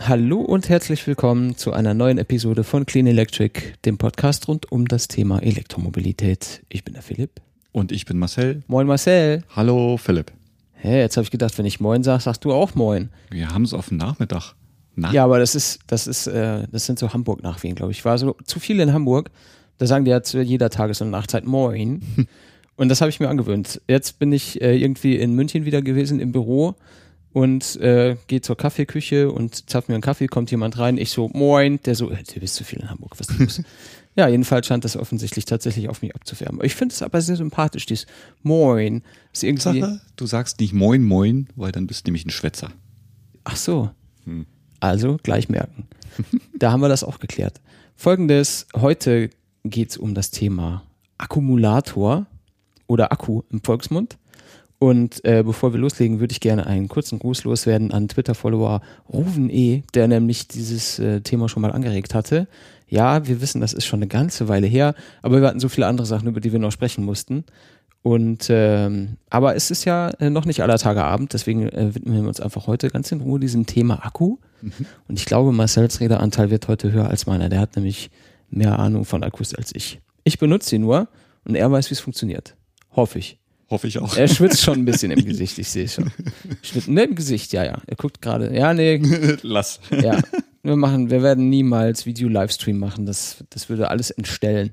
Hallo und herzlich willkommen zu einer neuen Episode von Clean Electric, dem Podcast rund um das Thema Elektromobilität. Ich bin der Philipp. Und ich bin Marcel. Moin Marcel. Hallo Philipp. Hä, hey, jetzt habe ich gedacht, wenn ich Moin sage, sagst du auch Moin. Wir haben es auf dem Nachmittag. Nach ja, aber das ist, das ist, äh, das sind so Hamburg-Nachwehen, glaube ich. Ich war so zu viel in Hamburg. Da sagen die ja zu jeder Tages- und Nachtzeit Moin. und das habe ich mir angewöhnt. Jetzt bin ich äh, irgendwie in München wieder gewesen im Büro und äh, gehe zur Kaffeeküche und zapf mir einen Kaffee, kommt jemand rein, ich so, moin, der so, äh, du bist zu viel in Hamburg, was ist los? ja, jedenfalls scheint das offensichtlich tatsächlich auf mich abzufärben. Ich finde es aber sehr sympathisch, dieses Moin. Ist irgendwie du sagst nicht Moin, Moin, weil dann bist du nämlich ein Schwätzer. Ach so. Hm. Also gleich merken. da haben wir das auch geklärt. Folgendes, heute geht es um das Thema Akkumulator oder Akku im Volksmund. Und äh, bevor wir loslegen, würde ich gerne einen kurzen Gruß loswerden an Twitter-Follower Ruven E., der nämlich dieses äh, Thema schon mal angeregt hatte. Ja, wir wissen, das ist schon eine ganze Weile her, aber wir hatten so viele andere Sachen, über die wir noch sprechen mussten. Und ähm, aber es ist ja äh, noch nicht aller Tage Abend, deswegen äh, widmen wir uns einfach heute ganz in Ruhe diesem Thema Akku. Mhm. Und ich glaube, Marcells Redeanteil wird heute höher als meiner. Der hat nämlich mehr Ahnung von Akkus als ich. Ich benutze sie nur und er weiß, wie es funktioniert. Hoffe ich. Hoffe ich auch. Er schwitzt schon ein bisschen im Gesicht, ich sehe schon. Schwitzt, ne, im Gesicht, ja, ja. Er guckt gerade. Ja, nee. Lass. Ja. Wir machen, wir werden niemals Video-Livestream machen. Das, das würde alles entstellen.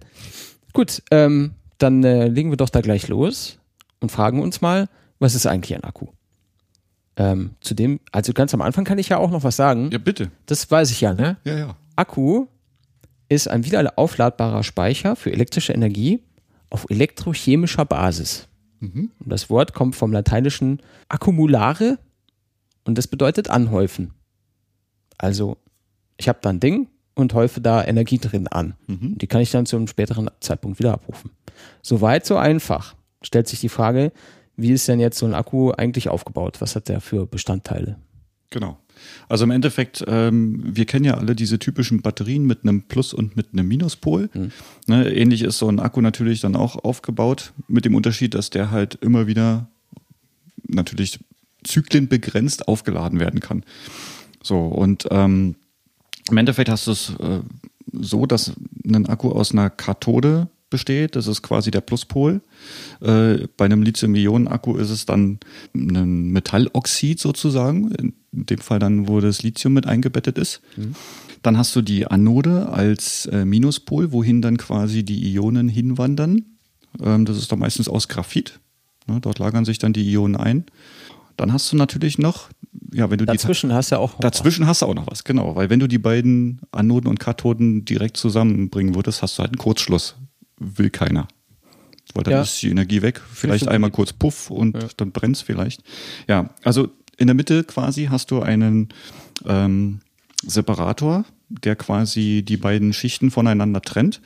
Gut, ähm, dann äh, legen wir doch da gleich los und fragen uns mal, was ist eigentlich ein Akku? Ähm, zu dem, also ganz am Anfang kann ich ja auch noch was sagen. Ja, bitte. Das weiß ich ja, ne? Ja, ja. Akku ist ein wieder aufladbarer Speicher für elektrische Energie auf elektrochemischer Basis. Mhm. Das Wort kommt vom lateinischen accumulare und das bedeutet anhäufen. Also, ich habe da ein Ding und häufe da Energie drin an. Mhm. Die kann ich dann zu einem späteren Zeitpunkt wieder abrufen. Soweit, so einfach. Stellt sich die Frage, wie ist denn jetzt so ein Akku eigentlich aufgebaut? Was hat der für Bestandteile? Genau. Also im Endeffekt, ähm, wir kennen ja alle diese typischen Batterien mit einem Plus- und mit einem Minuspol. Mhm. Ne, ähnlich ist so ein Akku natürlich dann auch aufgebaut, mit dem Unterschied, dass der halt immer wieder natürlich zyklenbegrenzt aufgeladen werden kann. So, und ähm, im Endeffekt hast du es äh, so, dass ein Akku aus einer Kathode besteht. Das ist quasi der Pluspol. Äh, bei einem Lithium-Ionen-Akku ist es dann ein Metalloxid sozusagen. In dem Fall dann, wo das Lithium mit eingebettet ist. Mhm. Dann hast du die Anode als äh, Minuspol, wohin dann quasi die Ionen hinwandern. Ähm, das ist dann meistens aus Graphit. Ne, dort lagern sich dann die Ionen ein. Dann hast du natürlich noch, ja, wenn du dazwischen die, hast du ja auch dazwischen was. hast du auch noch was, genau, weil wenn du die beiden Anoden und Kathoden direkt zusammenbringen würdest, hast du halt einen Kurzschluss will keiner. Weil dann ja. ist die Energie weg. Vielleicht einmal kurz Puff und ja. dann brennt es vielleicht. Ja, also in der Mitte quasi hast du einen ähm, Separator, der quasi die beiden Schichten voneinander trennt,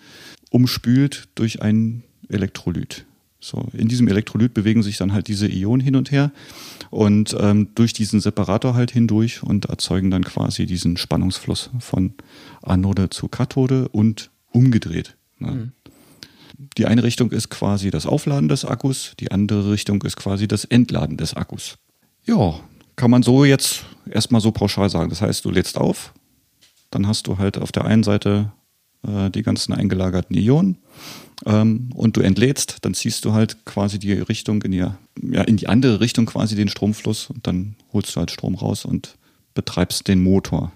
umspült durch ein Elektrolyt. So, in diesem Elektrolyt bewegen sich dann halt diese Ionen hin und her und ähm, durch diesen Separator halt hindurch und erzeugen dann quasi diesen Spannungsfluss von Anode zu Kathode und umgedreht. Ne? Mhm die eine Richtung ist quasi das Aufladen des Akkus, die andere Richtung ist quasi das Entladen des Akkus. Ja, kann man so jetzt erstmal so pauschal sagen. Das heißt, du lädst auf, dann hast du halt auf der einen Seite äh, die ganzen eingelagerten Ionen ähm, und du entlädst, dann ziehst du halt quasi die Richtung in die, ja, in die andere Richtung quasi den Stromfluss und dann holst du halt Strom raus und betreibst den Motor.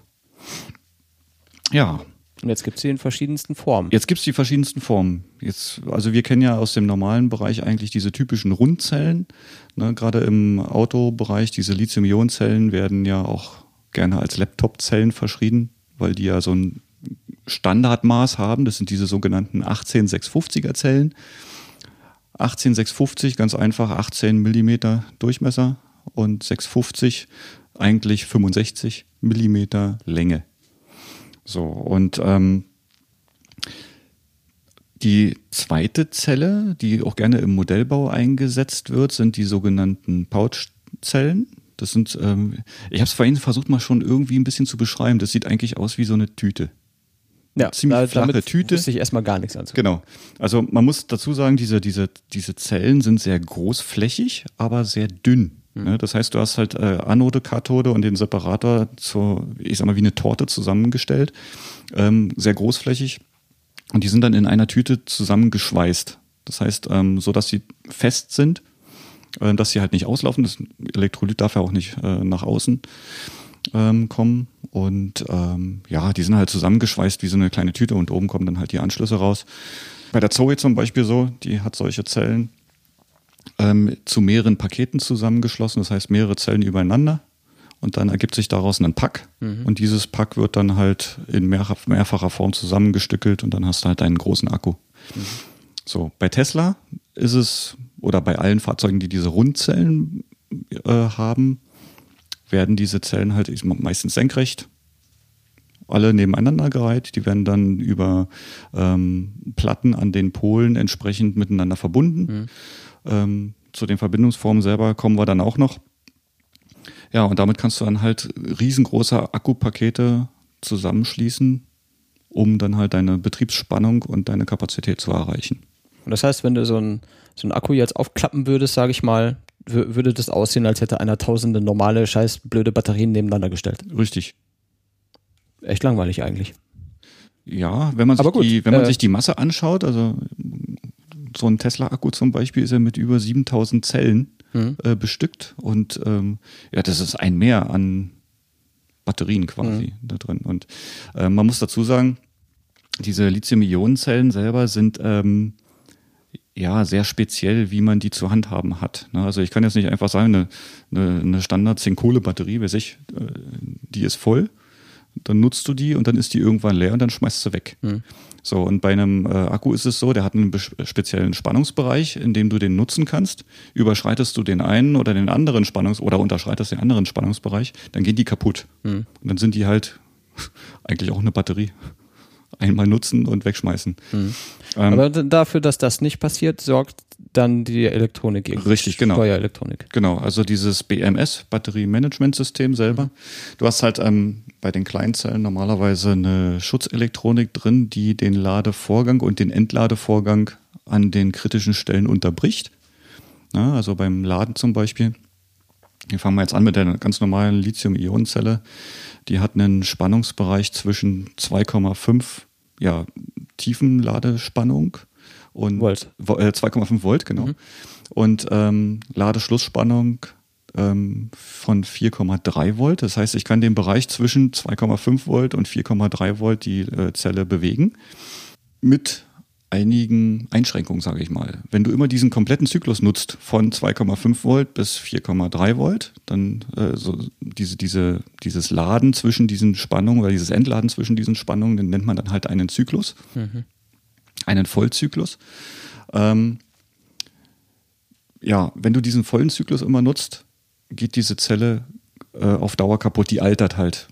Ja, und jetzt gibt es sie in verschiedensten Formen. Jetzt gibt es die verschiedensten Formen. Jetzt, also wir kennen ja aus dem normalen Bereich eigentlich diese typischen Rundzellen. Ne, Gerade im Autobereich, diese Lithium-Ionen-Zellen werden ja auch gerne als Laptop-Zellen verschrieben, weil die ja so ein Standardmaß haben. Das sind diese sogenannten 18650er Zellen. 18650, ganz einfach, 18 Millimeter Durchmesser und 650 eigentlich 65 Millimeter Länge. So, und ähm, die zweite Zelle, die auch gerne im Modellbau eingesetzt wird, sind die sogenannten Pouchzellen. Das sind, ähm, ich habe es vorhin versucht mal schon irgendwie ein bisschen zu beschreiben. Das sieht eigentlich aus wie so eine Tüte. Ja, ziemlich da, flache Tüte. Wüsste ich erstmal gar nichts anzufangen. Genau. Also man muss dazu sagen, diese, diese, diese Zellen sind sehr großflächig, aber sehr dünn. Mhm. Das heißt, du hast halt äh, Anode, Kathode und den Separator zur, ich sag mal, wie eine Torte zusammengestellt. Ähm, sehr großflächig. Und die sind dann in einer Tüte zusammengeschweißt. Das heißt, ähm, so dass sie fest sind, äh, dass sie halt nicht auslaufen. Das Elektrolyt darf ja auch nicht äh, nach außen ähm, kommen. Und ähm, ja, die sind halt zusammengeschweißt wie so eine kleine Tüte und oben kommen dann halt die Anschlüsse raus. Bei der Zoe zum Beispiel so, die hat solche Zellen ähm, zu mehreren Paketen zusammengeschlossen, das heißt mehrere Zellen übereinander. Und dann ergibt sich daraus ein Pack. Mhm. Und dieses Pack wird dann halt in mehrfach, mehrfacher Form zusammengestückelt und dann hast du halt einen großen Akku. Mhm. So, bei Tesla ist es, oder bei allen Fahrzeugen, die diese Rundzellen äh, haben, werden diese Zellen halt meistens senkrecht, alle nebeneinander gereiht. Die werden dann über ähm, Platten an den Polen entsprechend miteinander verbunden. Mhm. Ähm, zu den Verbindungsformen selber kommen wir dann auch noch. Ja, und damit kannst du dann halt riesengroße Akkupakete zusammenschließen, um dann halt deine Betriebsspannung und deine Kapazität zu erreichen. Und das heißt, wenn du so einen so Akku jetzt aufklappen würdest, sage ich mal, würde das aussehen, als hätte einer tausende normale, scheiß blöde Batterien nebeneinander gestellt. Richtig. Echt langweilig eigentlich. Ja, wenn man, sich, gut, die, wenn man äh, sich die Masse anschaut, also so ein Tesla-Akku zum Beispiel ist ja mit über 7000 Zellen mhm. äh, bestückt und ähm, ja, das ist ein Mehr an Batterien quasi mhm. da drin. Und äh, man muss dazu sagen, diese Lithium-Ionen-Zellen selber sind ähm, ja sehr speziell, wie man die zu handhaben hat. Ne? Also ich kann jetzt nicht einfach sagen, eine, eine, eine Standard-Zink-Kohle-Batterie, weiß ich, äh, die ist voll, dann nutzt du die und dann ist die irgendwann leer und dann schmeißt du weg. Mhm. So, und bei einem äh, Akku ist es so, der hat einen speziellen Spannungsbereich, in dem du den nutzen kannst. Überschreitest du den einen oder den anderen Spannungs- oder unterschreitest den anderen Spannungsbereich, dann gehen die kaputt. Mhm. Und dann sind die halt eigentlich auch eine Batterie. Einmal nutzen und wegschmeißen. Mhm. Ähm, Aber dafür, dass das nicht passiert, sorgt dann die Elektronik. Richtig, genau. Steuerelektronik. Genau, also dieses BMS, Batterie-Management-System selber. Mhm. Du hast halt ähm, bei den Kleinzellen normalerweise eine Schutzelektronik drin, die den Ladevorgang und den Entladevorgang an den kritischen Stellen unterbricht. Ja, also beim Laden zum Beispiel. Hier fangen wir jetzt an mit der ganz normalen Lithium-Ionen-Zelle. Die hat einen Spannungsbereich zwischen 2,5 ja, Tiefenladespannung und Volt. Äh, 2,5 Volt, genau. Mhm. Und ähm, Ladeschlussspannung ähm, von 4,3 Volt. Das heißt, ich kann den Bereich zwischen 2,5 Volt und 4,3 Volt die äh, Zelle bewegen. Mit einigen Einschränkungen, sage ich mal. Wenn du immer diesen kompletten Zyklus nutzt, von 2,5 Volt bis 4,3 Volt, dann äh, so diese, diese, dieses Laden zwischen diesen Spannungen oder dieses Entladen zwischen diesen Spannungen, den nennt man dann halt einen Zyklus. Mhm einen Vollzyklus. Ähm, ja, wenn du diesen vollen Zyklus immer nutzt, geht diese Zelle äh, auf Dauer kaputt, die altert halt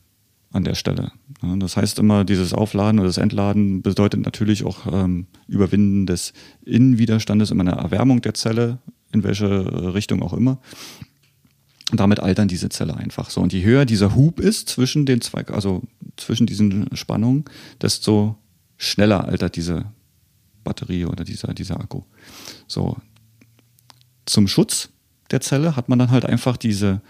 an der Stelle. Ja, das heißt immer, dieses Aufladen oder das Entladen bedeutet natürlich auch ähm, Überwinden des Innenwiderstandes, immer eine Erwärmung der Zelle, in welche Richtung auch immer. Und damit altern diese Zelle einfach so. Und je höher dieser Hub ist zwischen den zwei, also zwischen diesen Spannungen, desto schneller altert diese Batterie oder dieser, dieser Akku. So. Zum Schutz der Zelle hat man dann halt einfach diese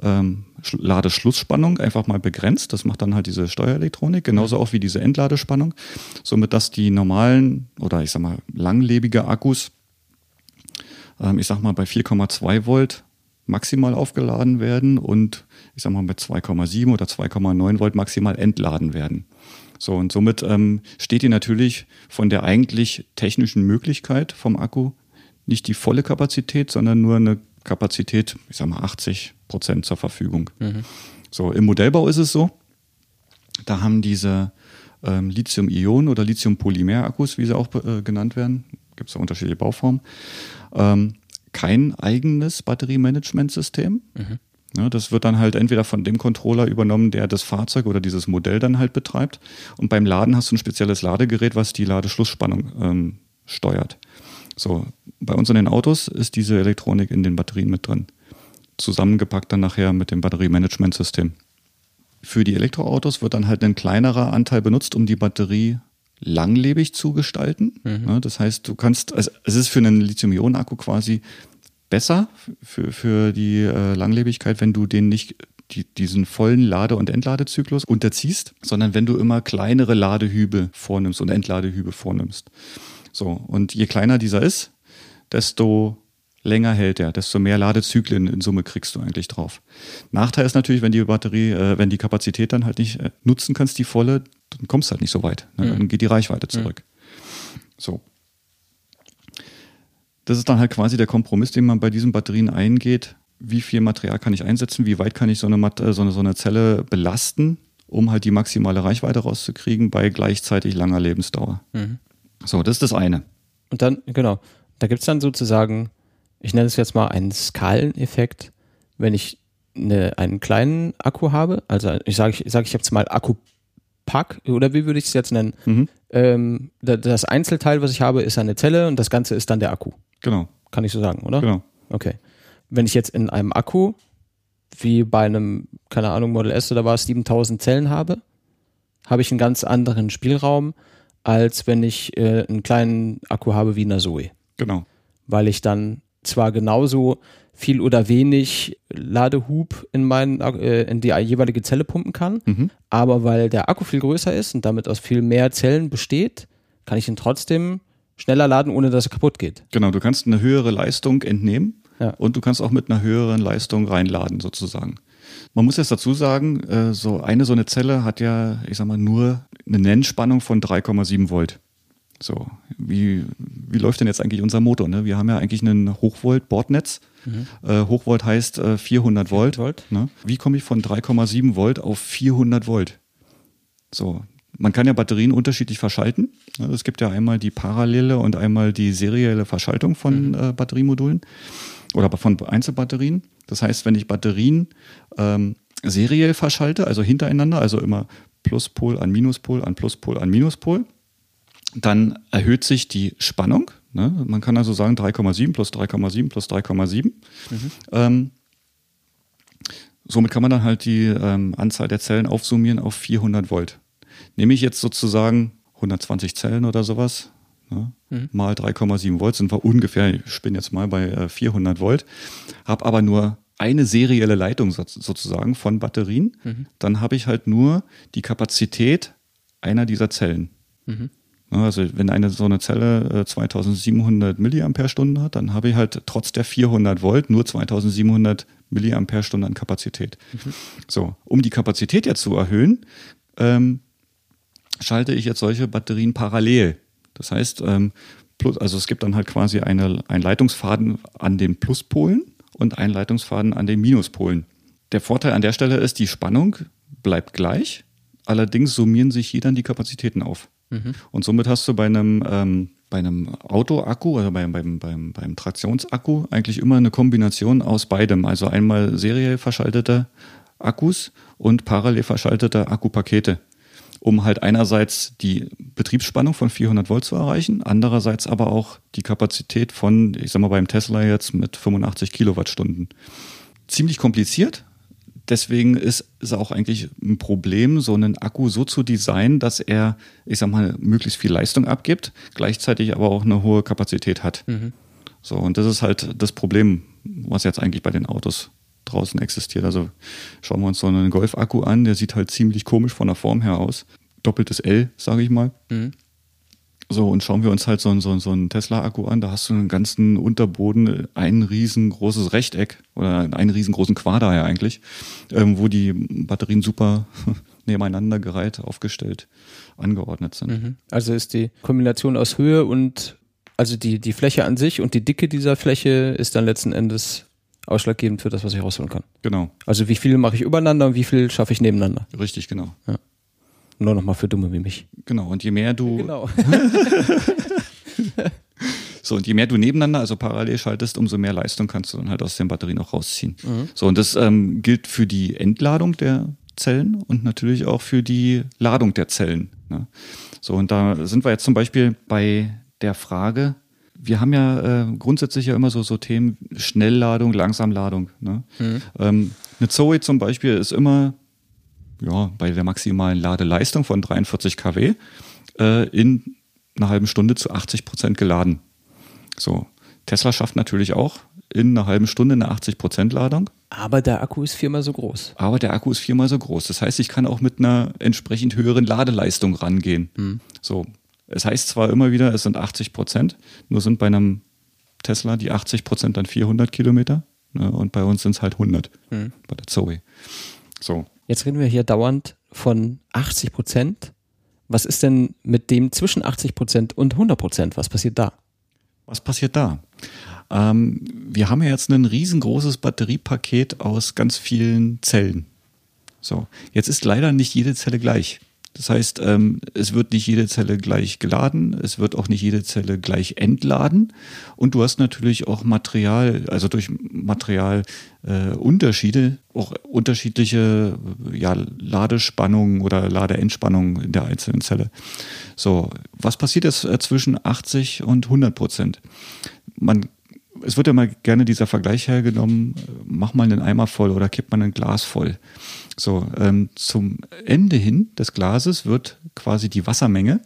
ähm, Ladeschlussspannung einfach mal begrenzt. Das macht dann halt diese Steuerelektronik, genauso auch wie diese Entladespannung. Somit, dass die normalen oder ich sag mal langlebige Akkus, ähm, ich sag mal bei 4,2 Volt maximal aufgeladen werden und ich sag mal bei 2,7 oder 2,9 Volt maximal entladen werden. So, und somit ähm, steht dir natürlich von der eigentlich technischen Möglichkeit vom Akku nicht die volle Kapazität, sondern nur eine Kapazität, ich sag mal 80 Prozent zur Verfügung. Mhm. So, im Modellbau ist es so, da haben diese ähm, Lithium-Ionen oder Lithium-Polymer-Akkus, wie sie auch äh, genannt werden, gibt es ja unterschiedliche Bauformen, ähm, kein eigenes Batteriemanagementsystem. Mhm. Ja, das wird dann halt entweder von dem Controller übernommen, der das Fahrzeug oder dieses Modell dann halt betreibt. Und beim Laden hast du ein spezielles Ladegerät, was die Ladeschlussspannung ähm, steuert. So, bei uns in den Autos ist diese Elektronik in den Batterien mit drin. Zusammengepackt dann nachher mit dem Batteriemanagementsystem. Für die Elektroautos wird dann halt ein kleinerer Anteil benutzt, um die Batterie langlebig zu gestalten. Mhm. Ja, das heißt, du kannst, also es ist für einen Lithium-Ionen-Akku quasi besser für, für die äh, Langlebigkeit, wenn du den nicht die, diesen vollen Lade- und Entladezyklus unterziehst, sondern wenn du immer kleinere Ladehübe vornimmst und Entladehübe vornimmst. So, und je kleiner dieser ist, desto länger hält er, desto mehr Ladezyklen in Summe kriegst du eigentlich drauf. Nachteil ist natürlich, wenn die Batterie, äh, wenn die Kapazität dann halt nicht äh, nutzen kannst, die volle, dann kommst du halt nicht so weit. Ne? Dann geht die Reichweite zurück. Mhm. So. Das ist dann halt quasi der Kompromiss, den man bei diesen Batterien eingeht. Wie viel Material kann ich einsetzen? Wie weit kann ich so eine, äh, so eine, so eine Zelle belasten, um halt die maximale Reichweite rauszukriegen bei gleichzeitig langer Lebensdauer? Mhm. So, das ist das eine. Und dann, genau, da gibt es dann sozusagen, ich nenne es jetzt mal einen Skaleneffekt, wenn ich eine, einen kleinen Akku habe, also ich sage ich, sag ich jetzt mal Akkupack, oder wie würde ich es jetzt nennen? Mhm. Ähm, das Einzelteil, was ich habe, ist eine Zelle und das Ganze ist dann der Akku. Genau. Kann ich so sagen, oder? Genau. Okay. Wenn ich jetzt in einem Akku, wie bei einem, keine Ahnung, Model S oder was, 7000 Zellen habe, habe ich einen ganz anderen Spielraum, als wenn ich äh, einen kleinen Akku habe wie eine Zoe. Genau. Weil ich dann zwar genauso viel oder wenig Ladehub in, mein, äh, in die jeweilige Zelle pumpen kann, mhm. aber weil der Akku viel größer ist und damit aus viel mehr Zellen besteht, kann ich ihn trotzdem schneller laden, ohne dass er kaputt geht. Genau, du kannst eine höhere Leistung entnehmen ja. und du kannst auch mit einer höheren Leistung reinladen sozusagen. Man muss jetzt dazu sagen, äh, so eine so eine Zelle hat ja, ich sag mal, nur eine Nennspannung von 3,7 Volt. So, wie, wie läuft denn jetzt eigentlich unser Motor? Ne? Wir haben ja eigentlich ein Hochvolt-Bordnetz. Mhm. Äh, Hochvolt heißt äh, 400 Volt. 400 Volt. Ne? Wie komme ich von 3,7 Volt auf 400 Volt? So, man kann ja Batterien unterschiedlich verschalten. Ne? Es gibt ja einmal die parallele und einmal die serielle Verschaltung von mhm. äh, Batteriemodulen oder von Einzelbatterien. Das heißt, wenn ich Batterien ähm, seriell verschalte, also hintereinander, also immer Pluspol an Minuspol an Pluspol an Minuspol, dann erhöht sich die Spannung. Ne? Man kann also sagen 3,7 plus 3,7 plus 3,7. Mhm. Ähm, somit kann man dann halt die ähm, Anzahl der Zellen aufsummieren auf 400 Volt. Nehme ich jetzt sozusagen 120 Zellen oder sowas, ne? mhm. mal 3,7 Volt sind wir ungefähr, ich bin jetzt mal bei äh, 400 Volt, habe aber nur eine serielle Leitung sozusagen von Batterien, mhm. dann habe ich halt nur die Kapazität einer dieser Zellen. Mhm. Also wenn eine so eine Zelle 2700 äh, Milliampere-Stunden hat, dann habe ich halt trotz der 400 Volt nur 2700 Milliampere-Stunden an Kapazität. Mhm. So, um die Kapazität jetzt zu erhöhen, ähm, schalte ich jetzt solche Batterien parallel. Das heißt, ähm, plus, also es gibt dann halt quasi eine, einen Leitungsfaden an den Pluspolen und einen Leitungsfaden an den Minuspolen. Der Vorteil an der Stelle ist, die Spannung bleibt gleich, allerdings summieren sich hier dann die Kapazitäten auf. Mhm. Und somit hast du bei einem, ähm, bei einem Autoakku, also beim, beim, beim, beim Traktionsakku, eigentlich immer eine Kombination aus beidem. Also einmal seriell verschaltete Akkus und parallel verschaltete Akkupakete um halt einerseits die Betriebsspannung von 400 Volt zu erreichen, andererseits aber auch die Kapazität von, ich sag mal beim Tesla jetzt mit 85 Kilowattstunden. Ziemlich kompliziert, deswegen ist es auch eigentlich ein Problem, so einen Akku so zu designen, dass er, ich sag mal, möglichst viel Leistung abgibt, gleichzeitig aber auch eine hohe Kapazität hat. Mhm. So, und das ist halt das Problem, was jetzt eigentlich bei den Autos draußen existiert. Also schauen wir uns so einen Golf-Akku an, der sieht halt ziemlich komisch von der Form her aus. Doppeltes L, sage ich mal. Mhm. So, und schauen wir uns halt so, so, so einen Tesla-Akku an, da hast du einen ganzen Unterboden, ein riesengroßes Rechteck oder einen riesengroßen Quader ja eigentlich, ähm, wo die Batterien super nebeneinander gereiht, aufgestellt, angeordnet sind. Mhm. Also ist die Kombination aus Höhe und also die, die Fläche an sich und die Dicke dieser Fläche ist dann letzten Endes ausschlaggebend für das, was ich rausholen kann. Genau. Also wie viel mache ich übereinander und wie viel schaffe ich nebeneinander. Richtig, genau. Ja. Nur nochmal für Dumme wie mich. Genau, und je mehr du. Genau. so, und je mehr du nebeneinander, also parallel schaltest, umso mehr Leistung kannst du dann halt aus den Batterien auch rausziehen. Mhm. So, und das ähm, gilt für die Entladung der Zellen und natürlich auch für die Ladung der Zellen. Ne? So, und da sind wir jetzt zum Beispiel bei der Frage, wir haben ja äh, grundsätzlich ja immer so, so Themen Schnellladung, Langsamladung. Ne? Mhm. Ähm, eine Zoe zum Beispiel ist immer ja, bei der maximalen Ladeleistung von 43 kW äh, in einer halben Stunde zu 80 Prozent geladen. So, Tesla schafft natürlich auch in einer halben Stunde eine 80 Prozent Ladung. Aber der Akku ist viermal so groß. Aber der Akku ist viermal so groß. Das heißt, ich kann auch mit einer entsprechend höheren Ladeleistung rangehen. Mhm. So, es heißt zwar immer wieder, es sind 80 Prozent, nur sind bei einem Tesla die 80 Prozent dann 400 Kilometer ne, und bei uns sind es halt 100 mhm. bei der Zoe. So. Jetzt reden wir hier dauernd von 80 Prozent. Was ist denn mit dem zwischen 80 Prozent und 100 Prozent? Was passiert da? Was passiert da? Ähm, wir haben ja jetzt ein riesengroßes Batteriepaket aus ganz vielen Zellen. So, jetzt ist leider nicht jede Zelle gleich. Das heißt, ähm, es wird nicht jede Zelle gleich geladen, es wird auch nicht jede Zelle gleich entladen und du hast natürlich auch Material, also durch Materialunterschiede, äh, auch unterschiedliche ja, Ladespannungen oder Ladeentspannungen in der einzelnen Zelle. So, was passiert jetzt zwischen 80 und 100 Prozent? Man es wird ja mal gerne dieser Vergleich hergenommen, mach mal einen Eimer voll oder kipp mal ein Glas voll. So, ähm, zum Ende hin des Glases wird quasi die Wassermenge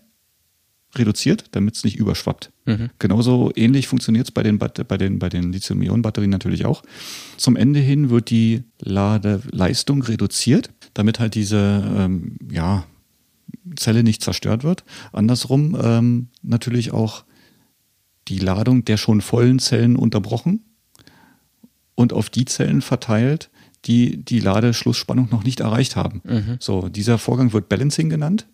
reduziert, damit es nicht überschwappt. Mhm. Genauso ähnlich funktioniert es bei den, bei den, bei den Lithium-Ionen-Batterien natürlich auch. Zum Ende hin wird die Ladeleistung reduziert, damit halt diese ähm, ja, Zelle nicht zerstört wird. Andersrum ähm, natürlich auch die Ladung der schon vollen Zellen unterbrochen und auf die Zellen verteilt, die die Ladeschlussspannung noch nicht erreicht haben. Mhm. So, dieser Vorgang wird Balancing genannt.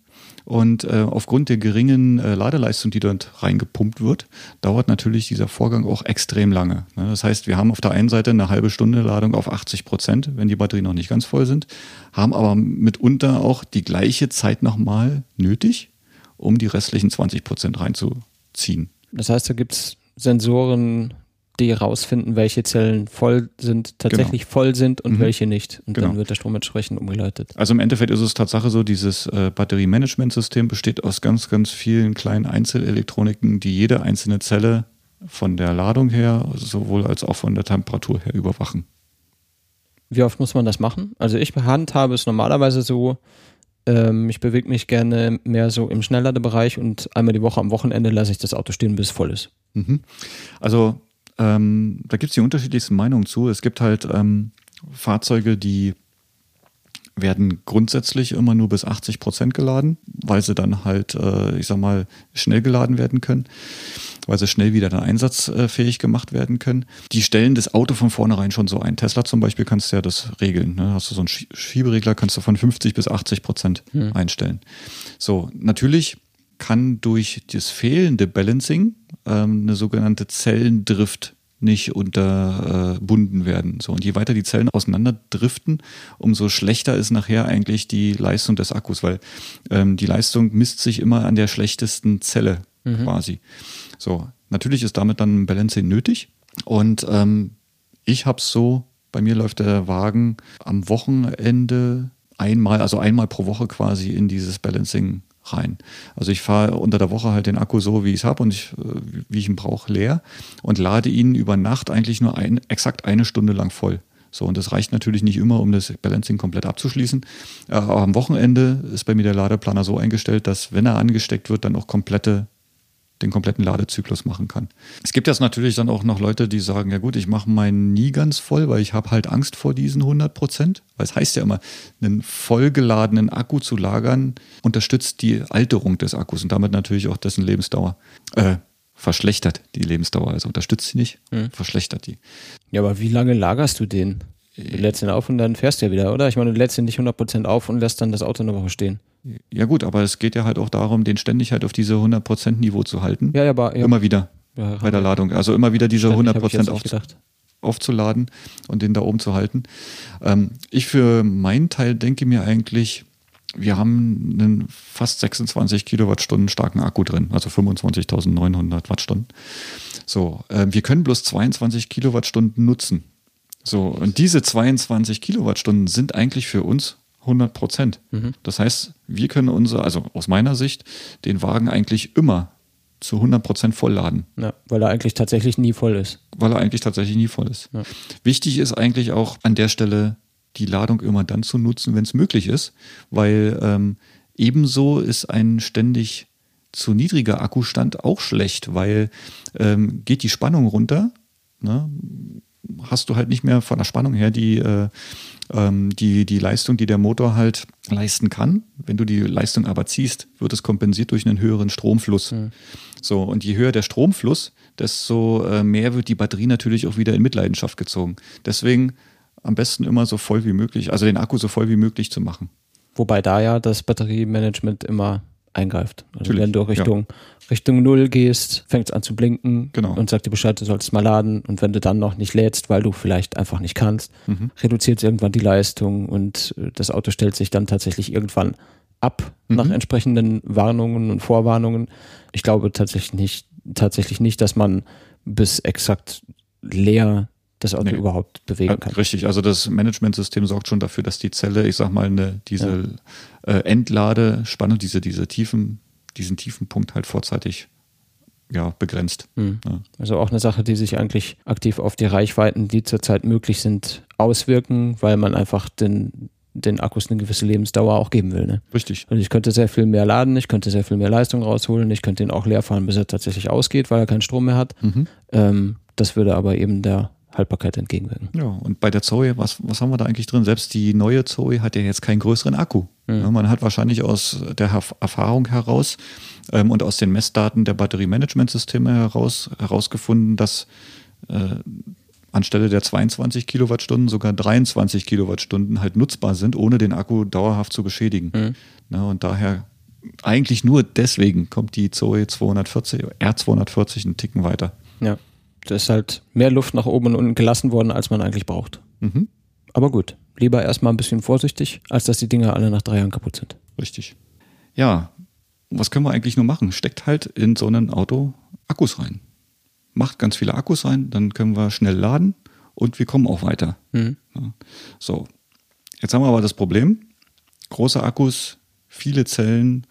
Und äh, aufgrund der geringen äh, Ladeleistung, die dort reingepumpt wird, dauert natürlich dieser Vorgang auch extrem lange. Ne? Das heißt, wir haben auf der einen Seite eine halbe Stunde Ladung auf 80 Prozent, wenn die Batterien noch nicht ganz voll sind, haben aber mitunter auch die gleiche Zeit nochmal nötig, um die restlichen 20 Prozent reinzuziehen. Das heißt, da gibt es Sensoren, die herausfinden, welche Zellen voll sind, tatsächlich genau. voll sind und mhm. welche nicht. Und genau. dann wird der Strom entsprechend umgeleitet. Also im Endeffekt ist es Tatsache so, dieses äh, Batteriemanagementsystem besteht aus ganz, ganz vielen kleinen Einzelelektroniken, die jede einzelne Zelle von der Ladung her, sowohl als auch von der Temperatur her überwachen. Wie oft muss man das machen? Also ich handhabe es normalerweise so, ähm, ich bewege mich gerne mehr so im Schnellladebereich und einmal die Woche am Wochenende lasse ich das Auto stehen, bis es voll ist. Mhm. Also ähm, da gibt es die unterschiedlichsten Meinungen zu. Es gibt halt ähm, Fahrzeuge, die werden grundsätzlich immer nur bis 80 Prozent geladen, weil sie dann halt, äh, ich sag mal, schnell geladen werden können, weil sie schnell wieder dann einsatzfähig gemacht werden können. Die stellen das Auto von vornherein schon so ein. Tesla zum Beispiel kannst du ja das regeln. Ne? Hast du so einen Schieberegler, kannst du von 50 bis 80 Prozent hm. einstellen. So, natürlich kann durch das fehlende Balancing ähm, eine sogenannte Zellendrift nicht unterbunden werden. So, und je weiter die Zellen auseinanderdriften, umso schlechter ist nachher eigentlich die Leistung des Akkus, weil ähm, die Leistung misst sich immer an der schlechtesten Zelle mhm. quasi. So, natürlich ist damit dann ein Balancing nötig. Und ähm, ich habe es so, bei mir läuft der Wagen am Wochenende einmal, also einmal pro Woche quasi in dieses Balancing rein. Also ich fahre unter der Woche halt den Akku so, wie ich es habe und ich, äh, wie ich ihn brauche, leer und lade ihn über Nacht eigentlich nur ein, exakt eine Stunde lang voll. So, und das reicht natürlich nicht immer, um das Balancing komplett abzuschließen. Äh, aber am Wochenende ist bei mir der Ladeplaner so eingestellt, dass wenn er angesteckt wird, dann auch komplette den kompletten Ladezyklus machen kann. Es gibt jetzt natürlich dann auch noch Leute, die sagen, ja gut, ich mache meinen nie ganz voll, weil ich habe halt Angst vor diesen 100 Prozent. Weil es heißt ja immer, einen vollgeladenen Akku zu lagern, unterstützt die Alterung des Akkus und damit natürlich auch dessen Lebensdauer. Äh, verschlechtert die Lebensdauer, also unterstützt sie nicht, hm. verschlechtert die. Ja, aber wie lange lagerst du den? Du lädst ihn auf und dann fährst du ja wieder, oder? Ich meine, du lädst ihn nicht 100% auf und lässt dann das Auto eine Woche stehen. Ja gut, aber es geht ja halt auch darum, den ständig halt auf diese 100% Niveau zu halten. Ja, ja, aber ja. immer wieder ja, bei der Ladung. Also immer wieder diese 100% auf, aufzuladen und den da oben zu halten. Ähm, ich für meinen Teil denke mir eigentlich, wir haben einen fast 26 Kilowattstunden starken Akku drin, also 25.900 Wattstunden. So, äh, wir können bloß 22 Kilowattstunden nutzen. So, und diese 22 Kilowattstunden sind eigentlich für uns 100 Prozent. Mhm. Das heißt, wir können unser, also aus meiner Sicht, den Wagen eigentlich immer zu 100 Prozent vollladen. Ja, weil er eigentlich tatsächlich nie voll ist. Weil er eigentlich tatsächlich nie voll ist. Ja. Wichtig ist eigentlich auch an der Stelle die Ladung immer dann zu nutzen, wenn es möglich ist, weil ähm, ebenso ist ein ständig zu niedriger Akkustand auch schlecht, weil ähm, geht die Spannung runter, ne, hast du halt nicht mehr von der Spannung her die, äh, ähm, die, die Leistung, die der Motor halt leisten kann. Wenn du die Leistung aber ziehst, wird es kompensiert durch einen höheren Stromfluss. Mhm. So, und je höher der Stromfluss, desto äh, mehr wird die Batterie natürlich auch wieder in Mitleidenschaft gezogen. Deswegen am besten immer so voll wie möglich, also den Akku so voll wie möglich zu machen. Wobei da ja das Batteriemanagement immer eingreift. Also Natürlich, wenn du Richtung, ja. Richtung Null gehst, fängt es an zu blinken genau. und sagt dir Bescheid, du solltest mal laden. Und wenn du dann noch nicht lädst, weil du vielleicht einfach nicht kannst, mhm. reduziert es irgendwann die Leistung und äh, das Auto stellt sich dann tatsächlich irgendwann ab mhm. nach entsprechenden Warnungen und Vorwarnungen. Ich glaube tatsächlich nicht, tatsächlich nicht, dass man bis exakt leer das Auto nee. überhaupt bewegen kann. Richtig, also das Managementsystem sorgt schon dafür, dass die Zelle, ich sag mal, eine, diese ja. äh, Entladespannung, diese, diese tiefen, diesen tiefen Punkt halt vorzeitig ja, begrenzt. Mhm. Ja. Also auch eine Sache, die sich eigentlich aktiv auf die Reichweiten, die zurzeit möglich sind, auswirken, weil man einfach den, den Akkus eine gewisse Lebensdauer auch geben will. Ne? Richtig. Und ich könnte sehr viel mehr laden, ich könnte sehr viel mehr Leistung rausholen, ich könnte ihn auch leer fahren, bis er tatsächlich ausgeht, weil er keinen Strom mehr hat. Mhm. Ähm, das würde aber eben der Haltbarkeit entgegenwirken. Ja, und bei der Zoe, was, was haben wir da eigentlich drin? Selbst die neue Zoe hat ja jetzt keinen größeren Akku. Mhm. Man hat wahrscheinlich aus der Erfahrung heraus ähm, und aus den Messdaten der Batteriemanagementsysteme heraus herausgefunden, dass äh, anstelle der 22 Kilowattstunden sogar 23 Kilowattstunden halt nutzbar sind, ohne den Akku dauerhaft zu beschädigen. Mhm. Ja, und daher eigentlich nur deswegen kommt die Zoe 240, R240 einen Ticken weiter. Ja. Da ist halt mehr Luft nach oben und unten gelassen worden, als man eigentlich braucht. Mhm. Aber gut, lieber erstmal ein bisschen vorsichtig, als dass die Dinger alle nach drei Jahren kaputt sind. Richtig. Ja, was können wir eigentlich nur machen? Steckt halt in so ein Auto Akkus rein. Macht ganz viele Akkus rein, dann können wir schnell laden und wir kommen auch weiter. Mhm. Ja. So, jetzt haben wir aber das Problem, große Akkus, viele Zellen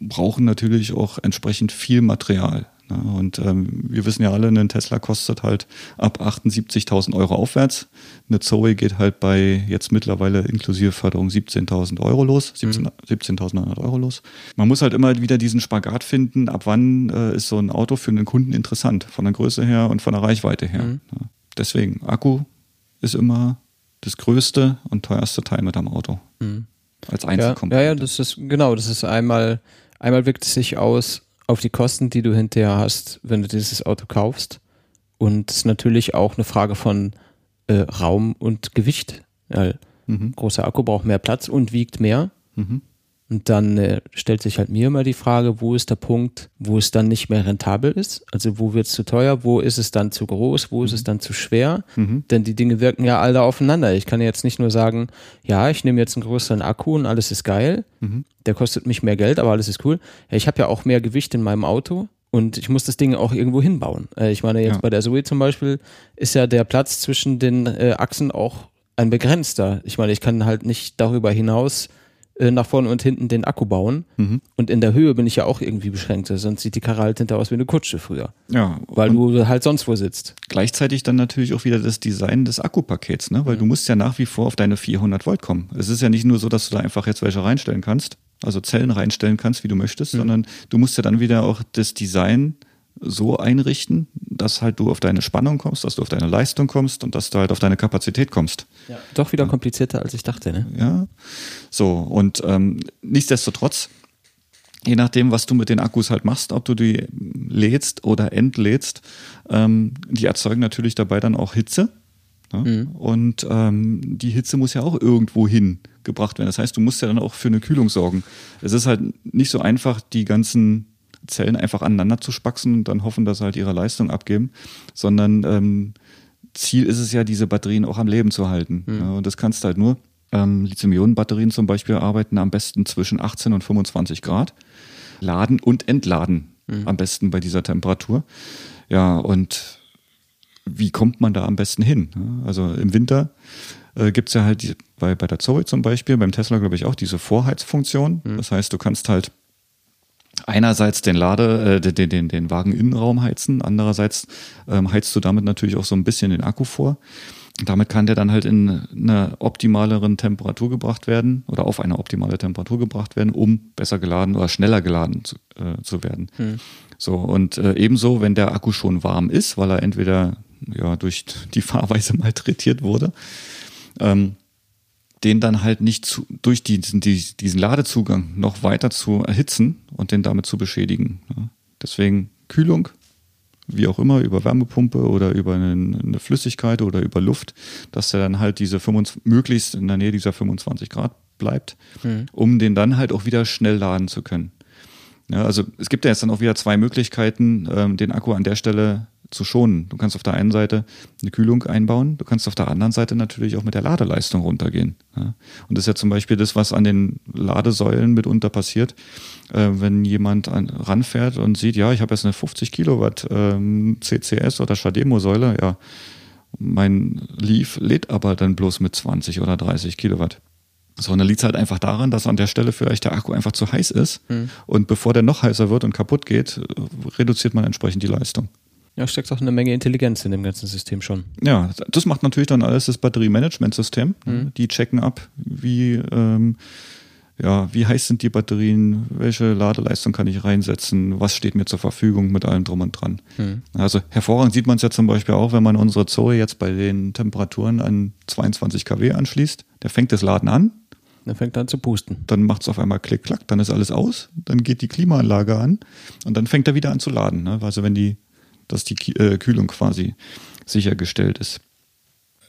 brauchen natürlich auch entsprechend viel Material. Und ähm, wir wissen ja alle, ein Tesla kostet halt ab 78.000 Euro aufwärts. Eine Zoe geht halt bei jetzt mittlerweile inklusive Förderung 17.000 Euro los, 17, mhm. 17.900 Euro los. Man muss halt immer wieder diesen Spagat finden, ab wann äh, ist so ein Auto für einen Kunden interessant, von der Größe her und von der Reichweite her. Mhm. Ja. Deswegen, Akku ist immer das größte und teuerste Teil mit am Auto. Mhm. Als Einzelkomponente. Ja, ja, das ist genau, das ist einmal, einmal wirkt es sich aus auf die Kosten, die du hinterher hast, wenn du dieses Auto kaufst. Und es ist natürlich auch eine Frage von äh, Raum und Gewicht. Weil mhm. großer Akku braucht mehr Platz und wiegt mehr. Mhm. Und dann äh, stellt sich halt mir immer die Frage, wo ist der Punkt, wo es dann nicht mehr rentabel ist? Also wo wird es zu teuer, wo ist es dann zu groß, wo mhm. ist es dann zu schwer? Mhm. Denn die Dinge wirken ja alle aufeinander. Ich kann jetzt nicht nur sagen, ja, ich nehme jetzt einen größeren Akku und alles ist geil. Mhm. Der kostet mich mehr Geld, aber alles ist cool. Ja, ich habe ja auch mehr Gewicht in meinem Auto. Und ich muss das Ding auch irgendwo hinbauen. Äh, ich meine, jetzt ja. bei der Zoe zum Beispiel ist ja der Platz zwischen den äh, Achsen auch ein begrenzter. Ich meine, ich kann halt nicht darüber hinaus äh, nach vorne und hinten den Akku bauen. Mhm. Und in der Höhe bin ich ja auch irgendwie beschränkt. Sonst sieht die Karre halt hinter aus wie eine Kutsche früher. Ja. Weil du halt sonst wo sitzt. Gleichzeitig dann natürlich auch wieder das Design des Akkupakets, ne? Weil mhm. du musst ja nach wie vor auf deine 400 Volt kommen. Es ist ja nicht nur so, dass du da einfach jetzt welche reinstellen kannst, also Zellen reinstellen kannst, wie du möchtest, mhm. sondern du musst ja dann wieder auch das Design so einrichten, dass halt du auf deine Spannung kommst, dass du auf deine Leistung kommst und dass du halt auf deine Kapazität kommst. Ja. Doch wieder komplizierter, als ich dachte, ne? Ja. So, und ähm, nichtsdestotrotz, je nachdem, was du mit den Akkus halt machst, ob du die lädst oder entlädst, ähm, die erzeugen natürlich dabei dann auch Hitze. Ne? Mhm. Und ähm, die Hitze muss ja auch irgendwo hin gebracht werden. Das heißt, du musst ja dann auch für eine Kühlung sorgen. Es ist halt nicht so einfach, die ganzen Zellen einfach aneinander zu spaxen und dann hoffen, dass sie halt ihre Leistung abgeben, sondern ähm, Ziel ist es ja, diese Batterien auch am Leben zu halten. Mhm. Ja, und das kannst du halt nur. Ähm, Lithium-Ionen-Batterien zum Beispiel arbeiten am besten zwischen 18 und 25 Grad. Laden und entladen mhm. am besten bei dieser Temperatur. Ja, und wie kommt man da am besten hin? Also im Winter äh, gibt es ja halt die, bei, bei der Zoe zum Beispiel, beim Tesla glaube ich auch diese Vorheizfunktion. Mhm. Das heißt, du kannst halt einerseits den Lade, äh, den, den, den Wageninnenraum heizen, andererseits ähm, heizt du damit natürlich auch so ein bisschen den Akku vor. Damit kann der dann halt in einer optimaleren Temperatur gebracht werden oder auf eine optimale Temperatur gebracht werden, um besser geladen oder schneller geladen zu, äh, zu werden. Hm. So, und äh, ebenso, wenn der Akku schon warm ist, weil er entweder ja, durch die Fahrweise malträtiert wurde, ähm, den dann halt nicht zu, durch diesen, diesen Ladezugang noch weiter zu erhitzen und den damit zu beschädigen. Ja. Deswegen Kühlung wie auch immer, über Wärmepumpe oder über eine, eine Flüssigkeit oder über Luft, dass er dann halt diese 25, möglichst in der Nähe dieser 25 Grad bleibt, mhm. um den dann halt auch wieder schnell laden zu können. Ja, also es gibt ja jetzt dann auch wieder zwei Möglichkeiten, ähm, den Akku an der Stelle zu schonen. Du kannst auf der einen Seite eine Kühlung einbauen, du kannst auf der anderen Seite natürlich auch mit der Ladeleistung runtergehen. Ja. Und das ist ja zum Beispiel das, was an den Ladesäulen mitunter passiert, äh, wenn jemand an, ranfährt und sieht, ja, ich habe jetzt eine 50 Kilowatt ähm, CCS oder Schademo-Säule, ja, mein Leaf lädt aber dann bloß mit 20 oder 30 Kilowatt. So, und dann liegt es halt einfach daran, dass an der Stelle vielleicht der Akku einfach zu heiß ist. Mhm. Und bevor der noch heißer wird und kaputt geht, reduziert man entsprechend die Leistung. Ja, steckt auch eine Menge Intelligenz in dem ganzen System schon. Ja, das macht natürlich dann alles das Batteriemanagementsystem. Mhm. Die checken ab, wie, ähm, ja, wie heiß sind die Batterien, welche Ladeleistung kann ich reinsetzen, was steht mir zur Verfügung mit allem drum und dran. Mhm. Also hervorragend sieht man es ja zum Beispiel auch, wenn man unsere Zoe jetzt bei den Temperaturen an 22 kW anschließt. Der fängt das Laden an, dann fängt er an zu pusten. Dann macht es auf einmal klick, klack, dann ist alles aus, dann geht die Klimaanlage an und dann fängt er wieder an zu laden. Ne? Also wenn die dass die äh, Kühlung quasi sichergestellt ist.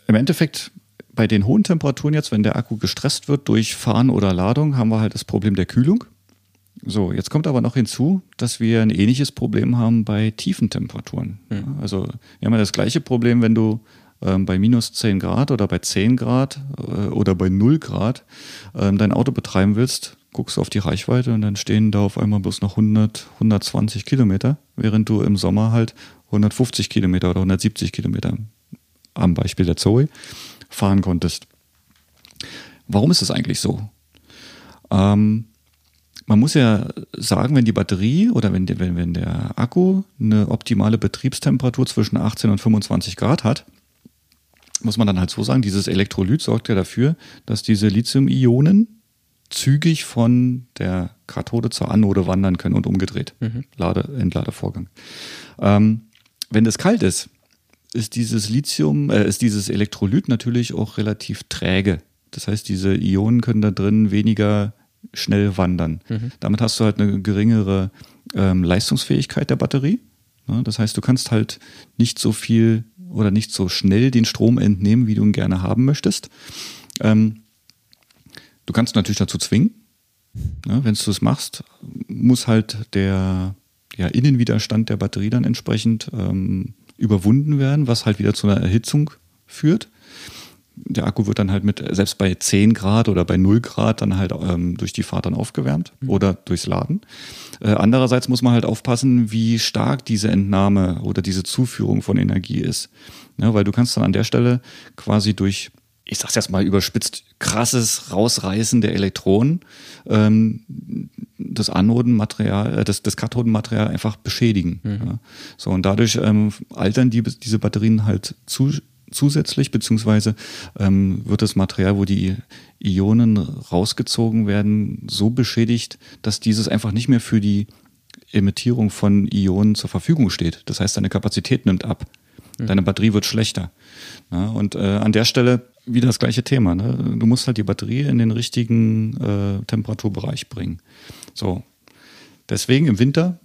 Im Endeffekt bei den hohen Temperaturen jetzt, wenn der Akku gestresst wird durch Fahren oder Ladung, haben wir halt das Problem der Kühlung. So, jetzt kommt aber noch hinzu, dass wir ein ähnliches Problem haben bei tiefen Temperaturen. Mhm. Also wir haben ja das gleiche Problem, wenn du ähm, bei minus 10 Grad oder bei 10 Grad äh, oder bei 0 Grad ähm, dein Auto betreiben willst, guckst auf die Reichweite und dann stehen da auf einmal bloß noch 100, 120 Kilometer, während du im Sommer halt 150 Kilometer oder 170 Kilometer am Beispiel der Zoe fahren konntest. Warum ist das eigentlich so? Ähm, man muss ja sagen, wenn die Batterie oder wenn wenn, wenn der Akku eine optimale Betriebstemperatur zwischen 18 und 25 Grad hat, muss man dann halt so sagen, dieses Elektrolyt sorgt ja dafür, dass diese Lithium-Ionen zügig von der Kathode zur Anode wandern können und umgedreht. Mhm. Lade, Entladevorgang. Ähm, wenn es kalt ist, ist dieses Lithium, äh, ist dieses Elektrolyt natürlich auch relativ träge. Das heißt, diese Ionen können da drin weniger schnell wandern. Mhm. Damit hast du halt eine geringere ähm, Leistungsfähigkeit der Batterie. Ja, das heißt, du kannst halt nicht so viel oder nicht so schnell den Strom entnehmen, wie du ihn gerne haben möchtest. Ähm, Du kannst natürlich dazu zwingen. Ja, Wenn du es machst, muss halt der ja, Innenwiderstand der Batterie dann entsprechend ähm, überwunden werden, was halt wieder zu einer Erhitzung führt. Der Akku wird dann halt mit, selbst bei 10 Grad oder bei 0 Grad dann halt ähm, durch die Fahrt dann aufgewärmt mhm. oder durchs Laden. Äh, andererseits muss man halt aufpassen, wie stark diese Entnahme oder diese Zuführung von Energie ist. Ja, weil du kannst dann an der Stelle quasi durch ich sag's jetzt mal überspitzt, krasses Rausreißen der Elektronen ähm, das Anodenmaterial, äh, das, das Kathodenmaterial einfach beschädigen. Mhm. Ja. So, und dadurch ähm, altern die, diese Batterien halt zu, zusätzlich, beziehungsweise ähm, wird das Material, wo die Ionen rausgezogen werden, so beschädigt, dass dieses einfach nicht mehr für die Emittierung von Ionen zur Verfügung steht. Das heißt, deine Kapazität nimmt ab. Mhm. Deine Batterie wird schlechter. Ja, und äh, an der Stelle wieder das gleiche Thema. Ne? Du musst halt die Batterie in den richtigen äh, Temperaturbereich bringen. So. Deswegen im Winter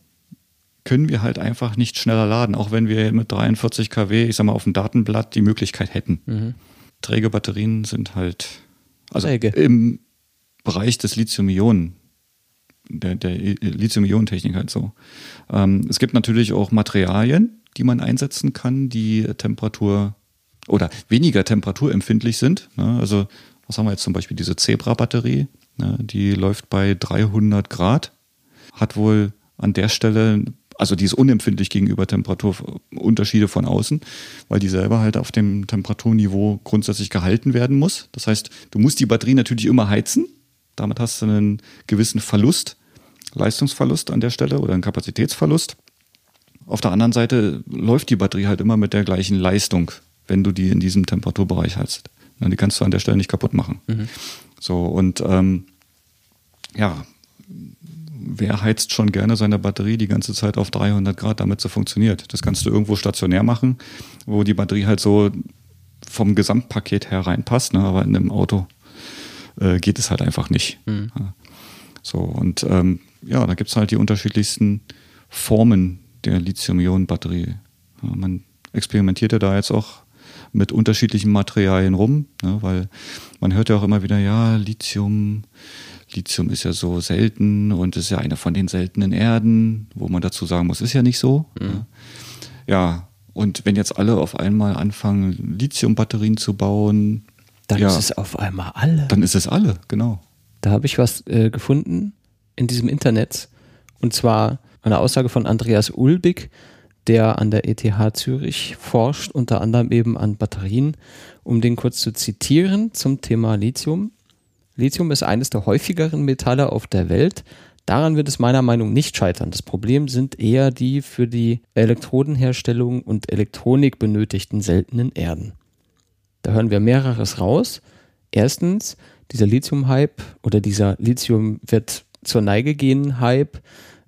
können wir halt einfach nicht schneller laden, auch wenn wir mit 43 kW, ich sag mal, auf dem Datenblatt die Möglichkeit hätten. Mhm. Träge Batterien sind halt, also Träge. im Bereich des Lithium-Ionen, der, der Lithium-Ionen-Technik halt so. Ähm, es gibt natürlich auch Materialien, die man einsetzen kann, die Temperatur oder weniger temperaturempfindlich sind. Ne? Also was haben wir jetzt zum Beispiel diese Zebra-Batterie, ne? die läuft bei 300 Grad, hat wohl an der Stelle, also die ist unempfindlich gegenüber Temperaturunterschiede von außen, weil die selber halt auf dem Temperaturniveau grundsätzlich gehalten werden muss. Das heißt, du musst die Batterie natürlich immer heizen, damit hast du einen gewissen Verlust, Leistungsverlust an der Stelle oder einen Kapazitätsverlust. Auf der anderen Seite läuft die Batterie halt immer mit der gleichen Leistung wenn du die in diesem Temperaturbereich hältst. Die kannst du an der Stelle nicht kaputt machen. Mhm. So, und ähm, ja, wer heizt schon gerne seine Batterie die ganze Zeit auf 300 Grad, damit sie funktioniert? Das kannst du irgendwo stationär machen, wo die Batterie halt so vom Gesamtpaket her reinpasst, ne? aber in einem Auto äh, geht es halt einfach nicht. Mhm. So, und ähm, ja, da gibt es halt die unterschiedlichsten Formen der Lithium-Ionen-Batterie. Ja, man experimentiert ja da jetzt auch mit unterschiedlichen Materialien rum, ne, weil man hört ja auch immer wieder, ja, Lithium, Lithium ist ja so selten und ist ja eine von den seltenen Erden, wo man dazu sagen muss, ist ja nicht so. Mhm. Ne. Ja, und wenn jetzt alle auf einmal anfangen, Lithium-Batterien zu bauen, dann ja, ist es auf einmal alle. Dann ist es alle, genau. Da habe ich was äh, gefunden in diesem Internet und zwar eine Aussage von Andreas Ulbig, der an der ETH Zürich forscht, unter anderem eben an Batterien. Um den kurz zu zitieren zum Thema Lithium. Lithium ist eines der häufigeren Metalle auf der Welt. Daran wird es meiner Meinung nach nicht scheitern. Das Problem sind eher die für die Elektrodenherstellung und Elektronik benötigten seltenen Erden. Da hören wir mehreres raus. Erstens, dieser Lithium-Hype oder dieser Lithium wird zur Neige gehen Hype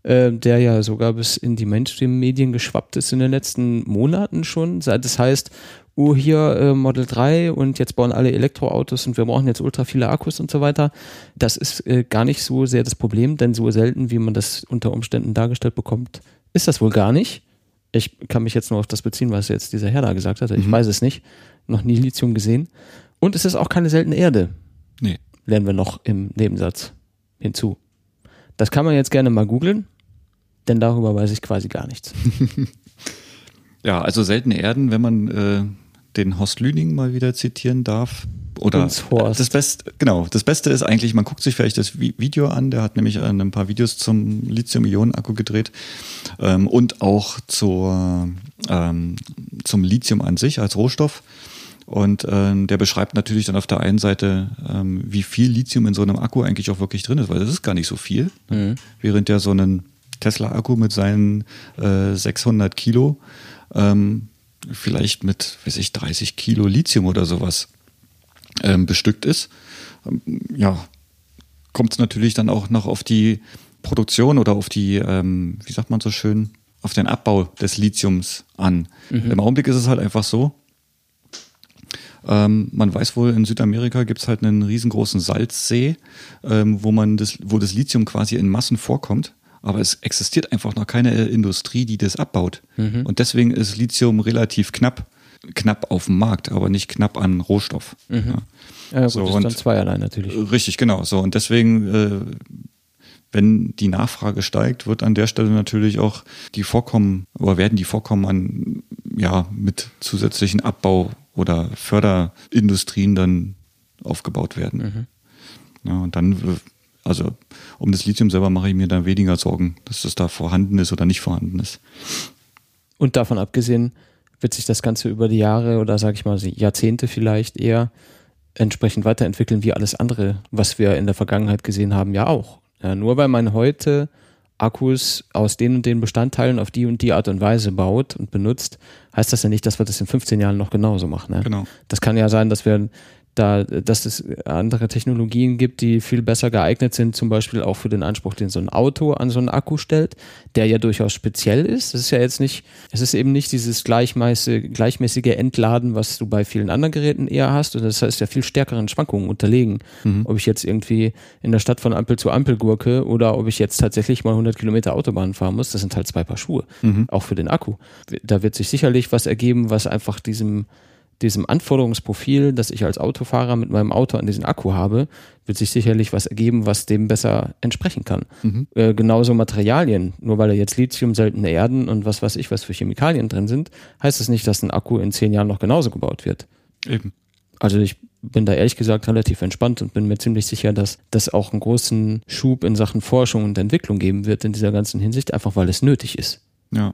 äh, der ja sogar bis in die Mainstream-Medien geschwappt ist in den letzten Monaten schon. Das heißt, oh, hier äh, Model 3 und jetzt bauen alle Elektroautos und wir brauchen jetzt ultra viele Akkus und so weiter. Das ist äh, gar nicht so sehr das Problem, denn so selten, wie man das unter Umständen dargestellt bekommt, ist das wohl gar nicht. Ich kann mich jetzt nur auf das beziehen, was jetzt dieser Herr da gesagt hat. Ich mhm. weiß es nicht. Noch nie Lithium gesehen. Und es ist auch keine seltene Erde. Nee. Lernen wir noch im Nebensatz hinzu. Das kann man jetzt gerne mal googeln, denn darüber weiß ich quasi gar nichts. ja, also seltene Erden, wenn man äh, den Horst Lüning mal wieder zitieren darf. Oder das Beste, genau, das Beste ist eigentlich, man guckt sich vielleicht das Video an, der hat nämlich äh, ein paar Videos zum Lithium-Ionen-Akku gedreht ähm, und auch zur, ähm, zum Lithium an sich als Rohstoff. Und ähm, der beschreibt natürlich dann auf der einen Seite, ähm, wie viel Lithium in so einem Akku eigentlich auch wirklich drin ist, weil das ist gar nicht so viel. Mhm. Während der so einen Tesla-Akku mit seinen äh, 600 Kilo ähm, vielleicht mit, weiß ich, 30 Kilo Lithium oder sowas ähm, bestückt ist. Ähm, ja, kommt es natürlich dann auch noch auf die Produktion oder auf die, ähm, wie sagt man so schön, auf den Abbau des Lithiums an. Mhm. Im Augenblick ist es halt einfach so, ähm, man weiß wohl, in Südamerika gibt es halt einen riesengroßen Salzsee, ähm, wo man das, wo das Lithium quasi in Massen vorkommt. Aber es existiert einfach noch keine Industrie, die das abbaut. Mhm. Und deswegen ist Lithium relativ knapp. Knapp auf dem Markt, aber nicht knapp an Rohstoff. Mhm. Ja, ja gut, so, das ist dann zweierlei natürlich. Richtig, genau. So, und deswegen, äh, wenn die Nachfrage steigt, wird an der Stelle natürlich auch die Vorkommen, oder werden die Vorkommen an, ja, mit zusätzlichen Abbau oder Förderindustrien dann aufgebaut werden. Mhm. Ja, und dann, also um das Lithium selber mache ich mir da weniger Sorgen, dass das da vorhanden ist oder nicht vorhanden ist. Und davon abgesehen wird sich das Ganze über die Jahre oder sage ich mal Jahrzehnte vielleicht eher entsprechend weiterentwickeln wie alles andere, was wir in der Vergangenheit gesehen haben, ja auch. Ja, nur weil man heute Akkus aus den und den Bestandteilen auf die und die Art und Weise baut und benutzt, heißt das ja nicht, dass wir das in 15 Jahren noch genauso machen. Ne? Genau. Das kann ja sein, dass wir da, dass es andere Technologien gibt, die viel besser geeignet sind, zum Beispiel auch für den Anspruch, den so ein Auto an so einen Akku stellt, der ja durchaus speziell ist. Das ist ja jetzt nicht, es ist eben nicht dieses gleichmäßige, gleichmäßige Entladen, was du bei vielen anderen Geräten eher hast. Und das heißt ja viel stärkeren Schwankungen unterlegen. Mhm. Ob ich jetzt irgendwie in der Stadt von Ampel zu Ampel gurke oder ob ich jetzt tatsächlich mal 100 Kilometer Autobahn fahren muss, das sind halt zwei Paar Schuhe. Mhm. Auch für den Akku. Da wird sich sicherlich was ergeben, was einfach diesem diesem Anforderungsprofil, das ich als Autofahrer mit meinem Auto an diesen Akku habe, wird sich sicherlich was ergeben, was dem besser entsprechen kann. Mhm. Äh, genauso Materialien. Nur weil da jetzt Lithium, seltene Erden und was weiß ich, was für Chemikalien drin sind, heißt das nicht, dass ein Akku in zehn Jahren noch genauso gebaut wird. Eben. Also ich bin da ehrlich gesagt relativ entspannt und bin mir ziemlich sicher, dass das auch einen großen Schub in Sachen Forschung und Entwicklung geben wird in dieser ganzen Hinsicht, einfach weil es nötig ist. Ja.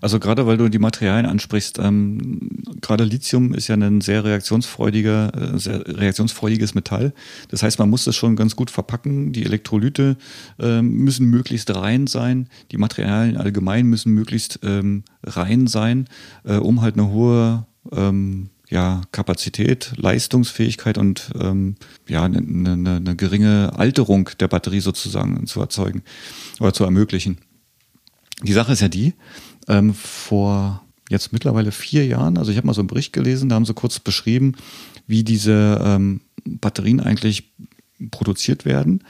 Also gerade weil du die Materialien ansprichst, ähm, gerade Lithium ist ja ein sehr reaktionsfreudiger, äh, sehr reaktionsfreudiges Metall. Das heißt, man muss das schon ganz gut verpacken. Die Elektrolyte äh, müssen möglichst rein sein. Die Materialien allgemein müssen möglichst ähm, rein sein, äh, um halt eine hohe ähm, ja, Kapazität, Leistungsfähigkeit und ähm, ja, eine ne, ne, ne geringe Alterung der Batterie sozusagen zu erzeugen oder zu ermöglichen. Die Sache ist ja die, ähm, vor jetzt mittlerweile vier Jahren, also ich habe mal so einen Bericht gelesen, da haben sie kurz beschrieben, wie diese ähm, Batterien eigentlich produziert werden.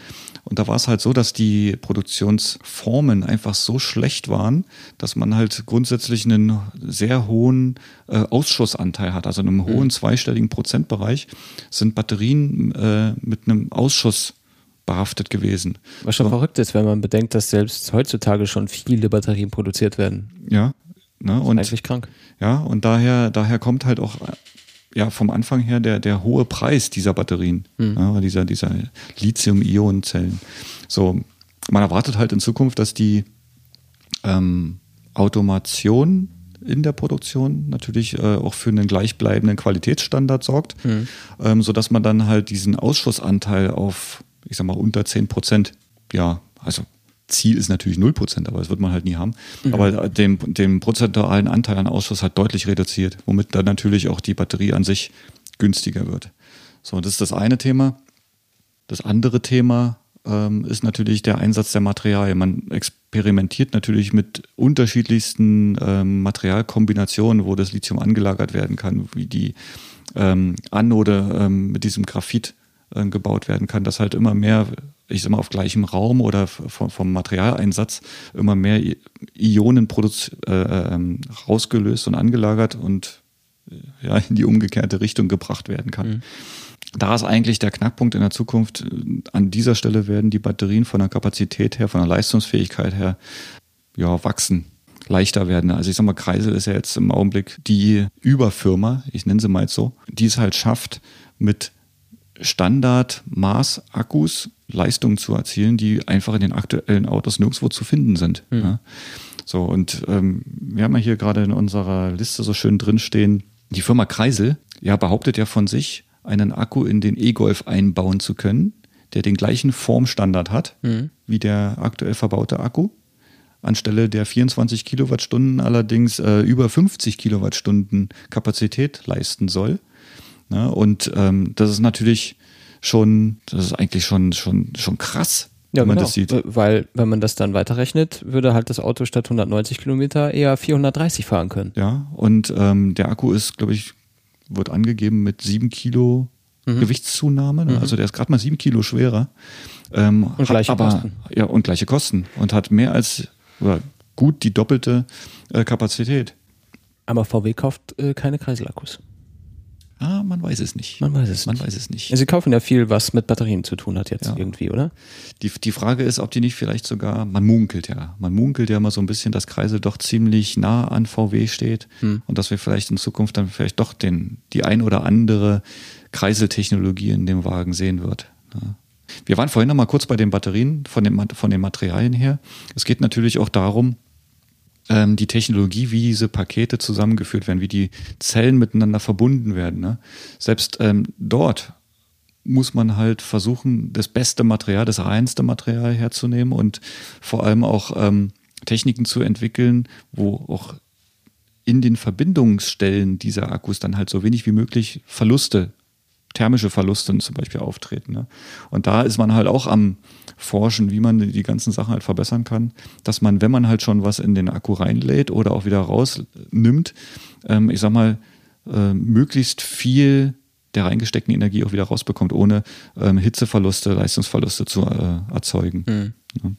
Und da war es halt so, dass die Produktionsformen einfach so schlecht waren, dass man halt grundsätzlich einen sehr hohen äh, Ausschussanteil hat. Also in einem hohen mhm. zweistelligen Prozentbereich sind Batterien äh, mit einem Ausschuss behaftet gewesen. Was schon so. verrückt ist, wenn man bedenkt, dass selbst heutzutage schon viele Batterien produziert werden. Ja. Ne, und, eigentlich krank. Ja, und daher, daher kommt halt auch ja vom Anfang her der, der hohe Preis dieser Batterien, mhm. ja, dieser, dieser Lithium-Ionen-Zellen. So, man erwartet halt in Zukunft, dass die ähm, Automation in der Produktion natürlich äh, auch für einen gleichbleibenden Qualitätsstandard sorgt, mhm. ähm, sodass man dann halt diesen Ausschussanteil auf, ich sag mal, unter 10 Prozent, ja, also Ziel ist natürlich 0%, aber das wird man halt nie haben. Mhm. Aber den, den prozentualen Anteil an Ausschuss hat deutlich reduziert, womit dann natürlich auch die Batterie an sich günstiger wird. So, das ist das eine Thema. Das andere Thema ähm, ist natürlich der Einsatz der Materialien. Man experimentiert natürlich mit unterschiedlichsten ähm, Materialkombinationen, wo das Lithium angelagert werden kann, wie die ähm, Anode ähm, mit diesem Graphit äh, gebaut werden kann, dass halt immer mehr ich sag mal, auf gleichem Raum oder vom, vom Materialeinsatz immer mehr Ionen äh, ähm, rausgelöst und angelagert und äh, ja, in die umgekehrte Richtung gebracht werden kann. Mhm. Da ist eigentlich der Knackpunkt in der Zukunft. An dieser Stelle werden die Batterien von der Kapazität her, von der Leistungsfähigkeit her, ja, wachsen leichter werden. Also ich sag mal, Kreisel ist ja jetzt im Augenblick die Überfirma, ich nenne sie mal jetzt so, die es halt schafft, mit Standard-Maß-Akkus Leistungen zu erzielen, die einfach in den aktuellen Autos nirgendwo zu finden sind. Mhm. Ja. So, und ähm, wir haben ja hier gerade in unserer Liste so schön drinstehen, die Firma Kreisel ja behauptet ja von sich, einen Akku in den E-Golf einbauen zu können, der den gleichen Formstandard hat mhm. wie der aktuell verbaute Akku. Anstelle der 24 Kilowattstunden allerdings äh, über 50 Kilowattstunden Kapazität leisten soll. Ne? Und ähm, das ist natürlich schon, das ist eigentlich schon, schon, schon krass, ja, wenn man genau. das sieht. Weil, wenn man das dann weiterrechnet, würde halt das Auto statt 190 Kilometer eher 430 fahren können. Ja, und ähm, der Akku ist, glaube ich, wird angegeben mit 7 Kilo mhm. Gewichtszunahme. Ne? Mhm. Also der ist gerade mal 7 Kilo schwerer. Ähm, und gleiche aber, Kosten. Ja, und gleiche Kosten. Und hat mehr als, oder gut die doppelte äh, Kapazität. Aber VW kauft äh, keine Kreiselakkus. Ah, man weiß es nicht. Man weiß es man nicht. Weiß es nicht. Sie kaufen ja viel, was mit Batterien zu tun hat jetzt ja. irgendwie, oder? Die, die Frage ist, ob die nicht vielleicht sogar, man munkelt ja, man munkelt ja mal so ein bisschen, dass Kreisel doch ziemlich nah an VW steht hm. und dass wir vielleicht in Zukunft dann vielleicht doch den, die ein oder andere Kreiseltechnologie in dem Wagen sehen wird. Ja. Wir waren vorhin noch mal kurz bei den Batterien von, dem, von den Materialien her. Es geht natürlich auch darum, ähm, die Technologie, wie diese Pakete zusammengeführt werden, wie die Zellen miteinander verbunden werden. Ne? Selbst ähm, dort muss man halt versuchen, das beste Material, das reinste Material herzunehmen und vor allem auch ähm, Techniken zu entwickeln, wo auch in den Verbindungsstellen dieser Akkus dann halt so wenig wie möglich Verluste, thermische Verluste zum Beispiel auftreten. Ne? Und da ist man halt auch am forschen, wie man die ganzen Sachen halt verbessern kann, dass man, wenn man halt schon was in den Akku reinlädt oder auch wieder rausnimmt, ähm, ich sag mal, äh, möglichst viel der reingesteckten Energie auch wieder rausbekommt, ohne ähm, Hitzeverluste, Leistungsverluste zu äh, erzeugen. Mhm.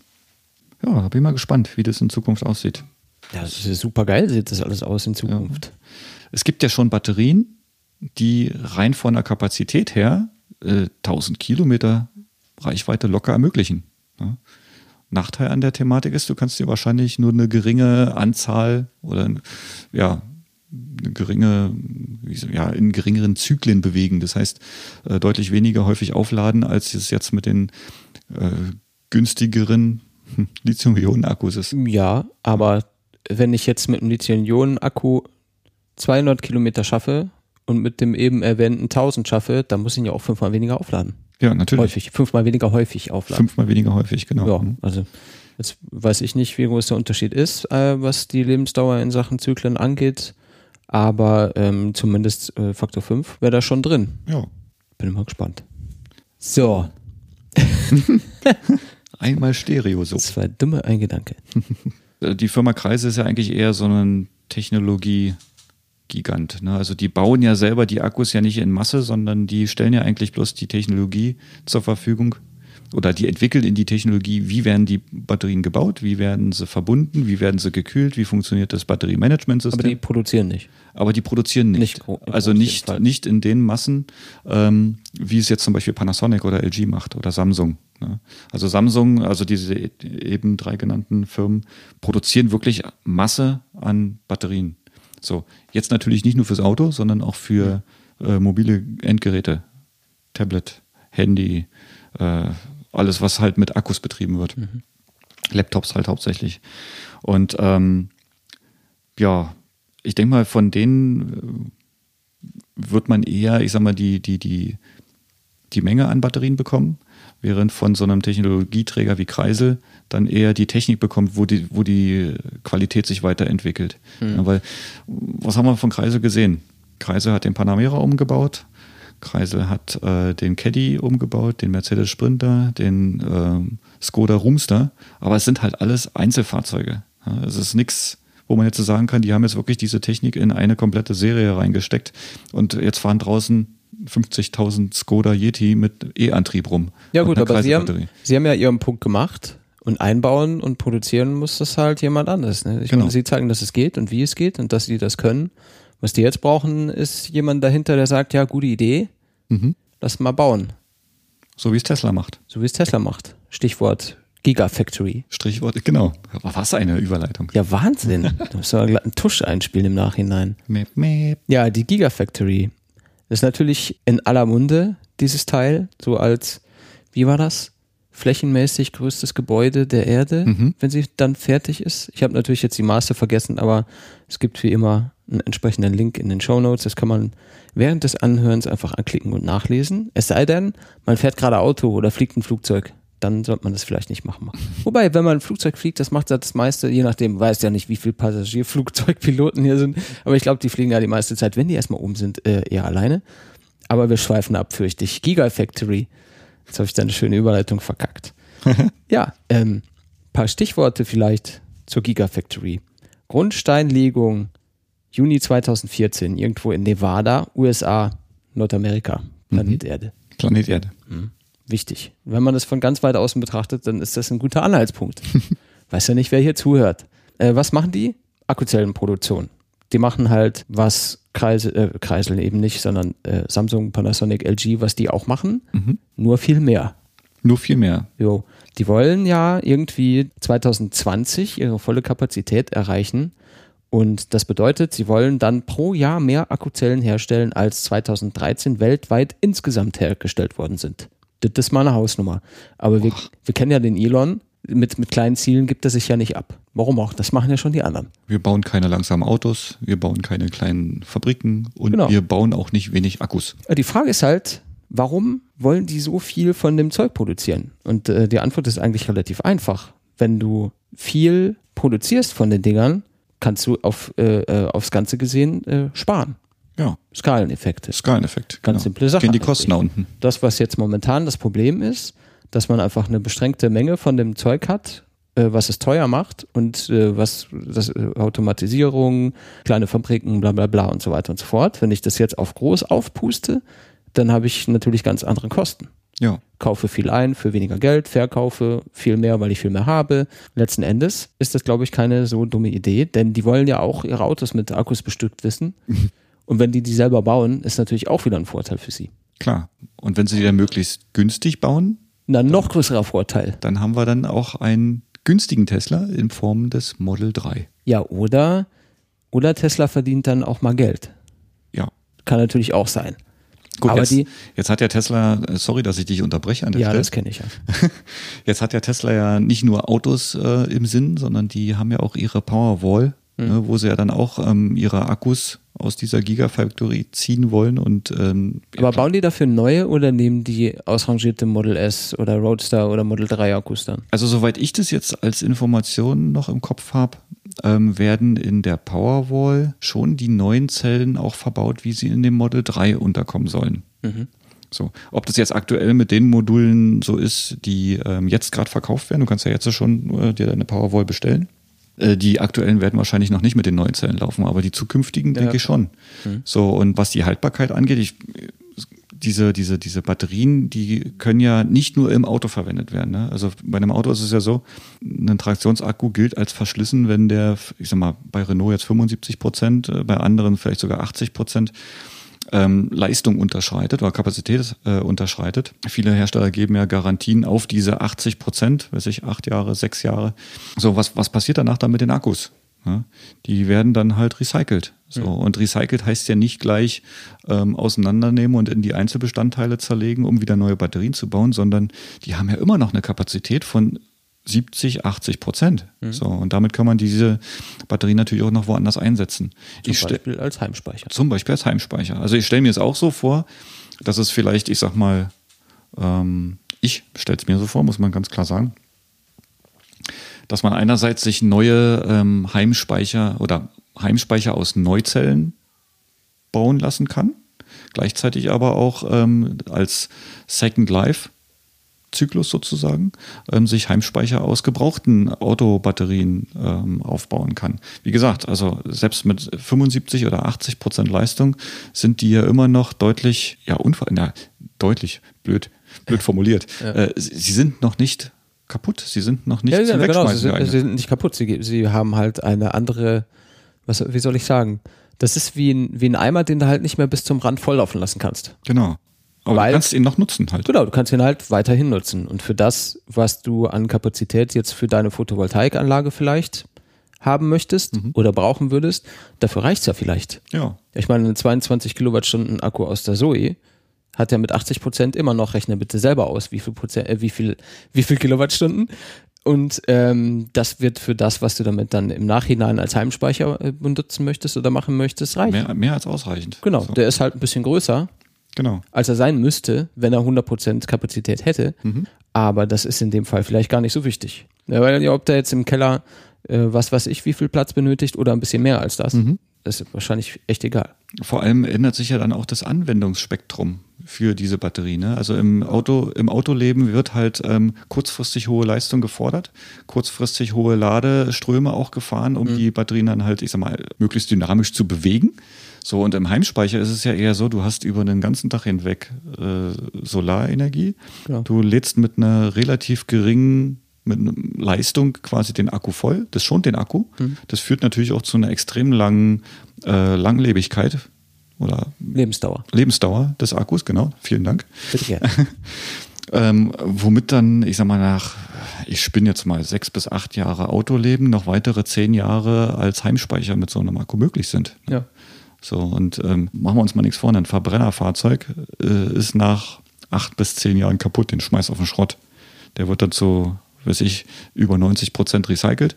Ja, ja bin ich mal gespannt, wie das in Zukunft aussieht. Ja, das ist super geil, sieht das alles aus in Zukunft. Ja. Es gibt ja schon Batterien, die rein von der Kapazität her äh, 1000 Kilometer Reichweite locker ermöglichen. Ja. Nachteil an der Thematik ist, du kannst dir wahrscheinlich nur eine geringe Anzahl oder ja, eine geringe, ja, in geringeren Zyklen bewegen. Das heißt, äh, deutlich weniger häufig aufladen, als es jetzt mit den äh, günstigeren Lithium-Ionen-Akkus ist. Ja, aber wenn ich jetzt mit einem Lithium-Ionen-Akku 200 Kilometer schaffe und mit dem eben erwähnten 1000 schaffe, dann muss ich ihn ja auch fünfmal weniger aufladen. Ja, natürlich. Häufig, fünfmal weniger häufig aufladen. Fünfmal weniger häufig, genau. Ja, mhm. also jetzt weiß ich nicht, wie groß der Unterschied ist, äh, was die Lebensdauer in Sachen Zyklen angeht, aber ähm, zumindest äh, Faktor 5 wäre da schon drin. Ja. Bin mal gespannt. So. Einmal Stereo so. Das war dumme ein Gedanke. Die Firma Kreise ist ja eigentlich eher so ein Technologie-Gigant. Ne? Also die bauen ja selber die Akkus ja nicht in Masse, sondern die stellen ja eigentlich bloß die Technologie zur Verfügung oder die entwickeln in die Technologie, wie werden die Batterien gebaut, wie werden sie verbunden, wie werden sie gekühlt, wie funktioniert das Batteriemanagementsystem. Aber die produzieren nicht. Aber die produzieren nicht. Nicht also nicht, Fall. nicht in den Massen, ähm, wie es jetzt zum Beispiel Panasonic oder LG macht oder Samsung. Ne? Also Samsung, also diese e- eben drei genannten Firmen, produzieren wirklich Masse an Batterien. So, jetzt natürlich nicht nur fürs Auto, sondern auch für äh, mobile Endgeräte, Tablet, Handy, äh, alles, was halt mit Akkus betrieben wird. Laptops halt hauptsächlich. Und ähm, ja, ich denke mal, von denen äh, wird man eher, ich sag mal, die, die, die, die Menge an Batterien bekommen, während von so einem Technologieträger wie Kreisel dann eher die Technik bekommt, wo die, wo die Qualität sich weiterentwickelt. Ja, weil, was haben wir von Kreisel gesehen? Kreisel hat den Panamera umgebaut, Kreisel hat äh, den Caddy umgebaut, den Mercedes Sprinter, den ähm, Skoda Roomster, aber es sind halt alles Einzelfahrzeuge. Ja, es ist nichts, wo man jetzt so sagen kann, die haben jetzt wirklich diese Technik in eine komplette Serie reingesteckt und jetzt fahren draußen 50.000 Skoda Yeti mit E-Antrieb rum. Ja gut, aber sie haben, sie haben ja ihren Punkt gemacht und einbauen und produzieren muss das halt jemand anderes. Ne? Ich Genau. meine, sie zeigen, dass es geht und wie es geht und dass sie das können. Was die jetzt brauchen, ist jemand dahinter, der sagt, ja, gute Idee, Mhm. lass mal bauen. So wie es Tesla macht. So wie es Tesla macht. Stichwort Gigafactory. Strichwort, genau. Aber was eine Überleitung. Ja, Wahnsinn. da müssen wir glatt einen Tusch einspielen im Nachhinein. Mäp, mäp. Ja, die Gigafactory. Das ist natürlich in aller Munde, dieses Teil, so als, wie war das? Flächenmäßig größtes Gebäude der Erde, Mhm. wenn sie dann fertig ist. Ich habe natürlich jetzt die Maße vergessen, aber es gibt wie immer einen entsprechenden Link in den Show Notes. Das kann man während des Anhörens einfach anklicken und nachlesen. Es sei denn, man fährt gerade Auto oder fliegt ein Flugzeug. Dann sollte man das vielleicht nicht machen. Wobei, wenn man ein Flugzeug fliegt, das macht das meiste, je nachdem, weiß ja nicht, wie viele Passagierflugzeugpiloten hier sind. Aber ich glaube, die fliegen ja die meiste Zeit, wenn die erstmal oben sind, äh, eher alleine. Aber wir schweifen ab, fürchte ich. Gigafactory. Jetzt habe ich da eine schöne Überleitung verkackt. ja, ähm, paar Stichworte vielleicht zur Gigafactory. Grundsteinlegung Juni 2014, irgendwo in Nevada, USA, Nordamerika, Planet Erde. Planet Erde. Wichtig. Wenn man das von ganz weit außen betrachtet, dann ist das ein guter Anhaltspunkt. Weiß ja nicht, wer hier zuhört. Äh, was machen die? Akkuzellenproduktion. Die machen halt, was Kreisel, äh, Kreisel eben nicht, sondern äh, Samsung, Panasonic, LG, was die auch machen, nur viel mehr. Nur viel mehr. Jo. Die wollen ja irgendwie 2020 ihre volle Kapazität erreichen. Und das bedeutet, sie wollen dann pro Jahr mehr Akkuzellen herstellen, als 2013 weltweit insgesamt hergestellt worden sind. Das ist mal eine Hausnummer. Aber wir, wir kennen ja den Elon. Mit, mit kleinen Zielen gibt er sich ja nicht ab. Warum auch? Das machen ja schon die anderen. Wir bauen keine langsamen Autos, wir bauen keine kleinen Fabriken und Genau. wir bauen auch nicht wenig Akkus. Äh, Die Frage ist halt, warum wollen die so viel von dem Zeug produzieren? Und äh, die Antwort ist eigentlich relativ einfach. Wenn du viel produzierst von den Dingern, kannst du auf, äh, äh, aufs Ganze gesehen äh, sparen. Ja, Skaleneffekte. Skaleneffekt. Ganz genau. simple Sache Gehen die. Kosten nach unten. Das, was jetzt momentan das Problem ist, dass man einfach eine beschränkte Menge von dem Zeug hat, äh, was es teuer macht und äh, was das äh, Automatisierung, kleine Fabriken, bla bla bla und so weiter und so fort. Wenn ich das jetzt auf groß aufpuste, dann habe ich natürlich ganz andere Kosten. Ja, Kaufe viel ein für weniger Geld, verkaufe viel mehr, weil ich viel mehr habe. Letzten Endes ist das, glaube ich, keine so dumme Idee, denn die wollen ja auch ihre Autos mit Akkus bestückt wissen. Und wenn die die selber bauen, ist natürlich auch wieder ein Vorteil für sie. klar. Und wenn sie die dann möglichst günstig bauen, Na, noch größerer Vorteil. dann haben wir dann auch einen günstigen Tesla in Form des Model 3. Ja, oder, oder Tesla verdient dann auch mal Geld. Ja. Kann natürlich auch sein. Gut, Aber jetzt, die- jetzt hat ja Tesla, äh, sorry, dass ich dich unterbreche an der Ja, Stelle. das kenne ich ja. Jetzt hat ja Tesla ja nicht nur Autos äh, im Sinn, sondern die haben ja auch ihre Powerwall, Hm. ne, wo sie ja dann auch ähm, ihre Akkus aus dieser Gigafactory ziehen wollen und ähm, ja, Aber klar. bauen die dafür neue oder nehmen die ausrangierte Model S oder Roadster oder Model 3 Akkus dann? also soweit ich das jetzt als Information noch im Kopf habe, ähm, werden in der Powerwall schon die neuen Zellen auch verbaut, wie sie in dem Model 3 unterkommen sollen. Mhm. So, ob das jetzt aktuell mit den Modulen so ist, die ähm, jetzt gerade verkauft werden, du kannst ja jetzt schon äh, dir deine Powerwall bestellen. Äh, die aktuellen werden wahrscheinlich noch nicht mit den neuen Zellen laufen, aber die zukünftigen ja. denke ich schon. Mhm. So, und was die Haltbarkeit angeht, ich, diese, diese, diese Batterien, die können ja nicht nur im Auto verwendet werden. Ne? Also bei einem Auto ist es ja so, ein Traktionsakku gilt als verschlissen, wenn der, ich sag mal, bei Renault jetzt 75 Prozent, äh, bei anderen vielleicht sogar 80 Prozent ähm, Leistung unterschreitet oder Kapazität äh, unterschreitet. Viele Hersteller geben ja Garantien auf diese 80 Prozent, weiß ich, acht Jahre, sechs Jahre. So, was, was passiert danach dann mit den Akkus? Ja, die werden dann halt recycelt. So. Und recycelt heißt ja nicht gleich ähm, auseinandernehmen und in die Einzelbestandteile zerlegen, um wieder neue Batterien zu bauen, sondern die haben ja immer noch eine Kapazität von 70, 80 Prozent. Mhm. So, und damit kann man diese Batterie natürlich auch noch woanders einsetzen. Zum ich Beispiel als Heimspeicher. Zum Beispiel als Heimspeicher. Also ich stelle mir es auch so vor, dass es vielleicht, ich sag mal, ähm, ich stelle es mir so vor, muss man ganz klar sagen, dass man einerseits sich neue ähm, Heimspeicher oder Heimspeicher aus Neuzellen bauen lassen kann, gleichzeitig aber auch ähm, als Second Life Zyklus sozusagen, ähm, sich Heimspeicher aus gebrauchten Autobatterien ähm, aufbauen kann. Wie gesagt, also selbst mit 75 oder 80 Prozent Leistung sind die ja immer noch deutlich, ja, unver na, deutlich, blöd, blöd formuliert. Ja. Äh, sie sind noch nicht kaputt, sie sind noch nicht ja, ja, genau, sie sind, sie sind, nicht kaputt, sie, sie haben halt eine andere, was, wie soll ich sagen, das ist wie ein, wie ein Eimer, den du halt nicht mehr bis zum Rand volllaufen lassen kannst. Genau. Aber Weil, du kannst ihn noch nutzen halt. Genau, du kannst ihn halt weiterhin nutzen. Und für das, was du an Kapazität jetzt für deine Photovoltaikanlage vielleicht haben möchtest mhm. oder brauchen würdest, dafür reicht's ja vielleicht. Ja. Ich meine, ein 22 Kilowattstunden Akku aus der Zoe hat ja mit 80 Prozent immer noch, rechne bitte selber aus, wie viel Prozent, äh, wie viel, wie viel Kilowattstunden. Und ähm, das wird für das, was du damit dann im Nachhinein als Heimspeicher äh, benutzen möchtest oder machen möchtest, reichen. Mehr, mehr als ausreichend. Genau, so. der ist halt ein bisschen größer Genau. Als er sein müsste, wenn er 100% Kapazität hätte. Mhm. Aber das ist in dem Fall vielleicht gar nicht so wichtig. Ja, weil ja, ob der jetzt im Keller, äh, was weiß ich, wie viel Platz benötigt oder ein bisschen mehr als das, mhm. ist wahrscheinlich echt egal. Vor allem ändert sich ja dann auch das Anwendungsspektrum für diese Batterie. Ne? Also im Auto, im Autoleben wird halt ähm, kurzfristig hohe Leistung gefordert, kurzfristig hohe Ladeströme auch gefahren, um mhm. die Batterien dann halt, ich sag mal, möglichst dynamisch zu bewegen. So, und im Heimspeicher ist es ja eher so, du hast über den ganzen Tag hinweg äh, Solarenergie. Ja. Du lädst mit einer relativ geringen mit einer Leistung quasi den Akku voll. Das schont den Akku. Mhm. Das führt natürlich auch zu einer extrem langen äh, Langlebigkeit oder Lebensdauer. Lebensdauer des Akkus, genau. Vielen Dank. Bitte gerne. ähm, womit dann, ich sag mal, nach, ich spinne jetzt mal sechs bis acht Jahre Autoleben, noch weitere zehn Jahre als Heimspeicher mit so einem Akku möglich sind. Ja. So, und ähm, machen wir uns mal nichts vor, ein Verbrennerfahrzeug äh, ist nach acht bis zehn Jahren kaputt, den schmeiß auf den Schrott. Der wird dann zu, weiß ich, über 90 Prozent recycelt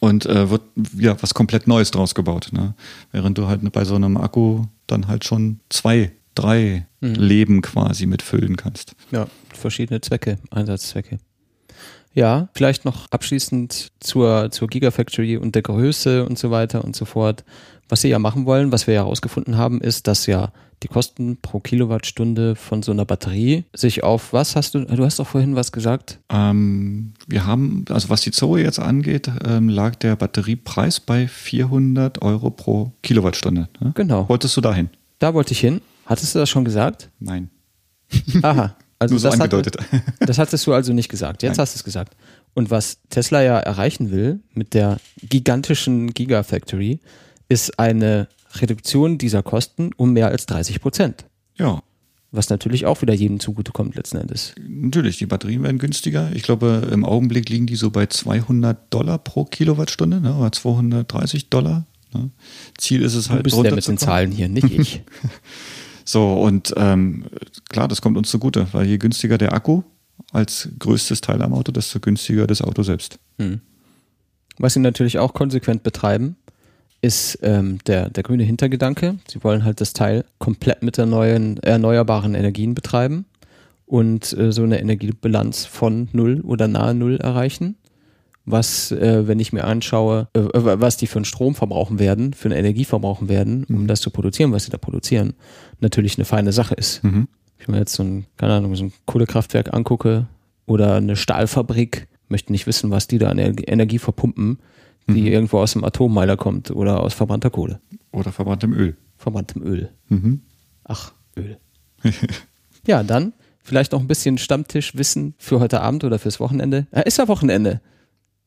und äh, wird ja was komplett Neues draus gebaut. Ne? Während du halt bei so einem Akku dann halt schon zwei, drei mhm. Leben quasi mitfüllen kannst. Ja, verschiedene Zwecke, Einsatzzwecke. Ja, vielleicht noch abschließend zur, zur Gigafactory und der Größe und so weiter und so fort. Was sie ja machen wollen, was wir ja herausgefunden haben, ist, dass ja die Kosten pro Kilowattstunde von so einer Batterie sich auf was hast du, du hast doch vorhin was gesagt? Ähm, wir haben, also was die Zoe jetzt angeht, ähm, lag der Batteriepreis bei 400 Euro pro Kilowattstunde. Ne? Genau. Wolltest du dahin? Da wollte ich hin. Hattest du das schon gesagt? Nein. Aha. Also Nur so das angedeutet. Hatte, das hattest du also nicht gesagt. Jetzt Nein. hast du es gesagt. Und was Tesla ja erreichen will mit der gigantischen Gigafactory, ist eine Reduktion dieser Kosten um mehr als 30 Prozent. Ja. Was natürlich auch wieder jedem zugutekommt letzten Endes. Natürlich, die Batterien werden günstiger. Ich glaube, im Augenblick liegen die so bei 200 Dollar pro Kilowattstunde ne, oder 230 Dollar. Ne. Ziel ist es halt. Du bist der mit den Zahlen hier, nicht ich. so, und ähm, klar, das kommt uns zugute, weil je günstiger der Akku als größtes Teil am Auto, desto günstiger das Auto selbst. Hm. Was sie natürlich auch konsequent betreiben, ist ähm, der, der grüne Hintergedanke. Sie wollen halt das Teil komplett mit der neuen erneuerbaren Energien betreiben und äh, so eine Energiebilanz von null oder nahe null erreichen, was, äh, wenn ich mir anschaue, äh, was die für einen Strom verbrauchen werden, für eine Energie verbrauchen werden, um das zu produzieren, was sie da produzieren, natürlich eine feine Sache ist. Mhm. Ich mir jetzt so ein, keine Ahnung, so ein Kohlekraftwerk angucke oder eine Stahlfabrik, möchte nicht wissen, was die da an Ener- Energie verpumpen, die irgendwo aus dem Atommeiler kommt oder aus verbrannter Kohle, Oder verbranntem Öl. verbranntem Öl. Mhm. Ach, Öl. ja, dann vielleicht noch ein bisschen Stammtischwissen für heute Abend oder fürs Wochenende. Ja, ist ja Wochenende.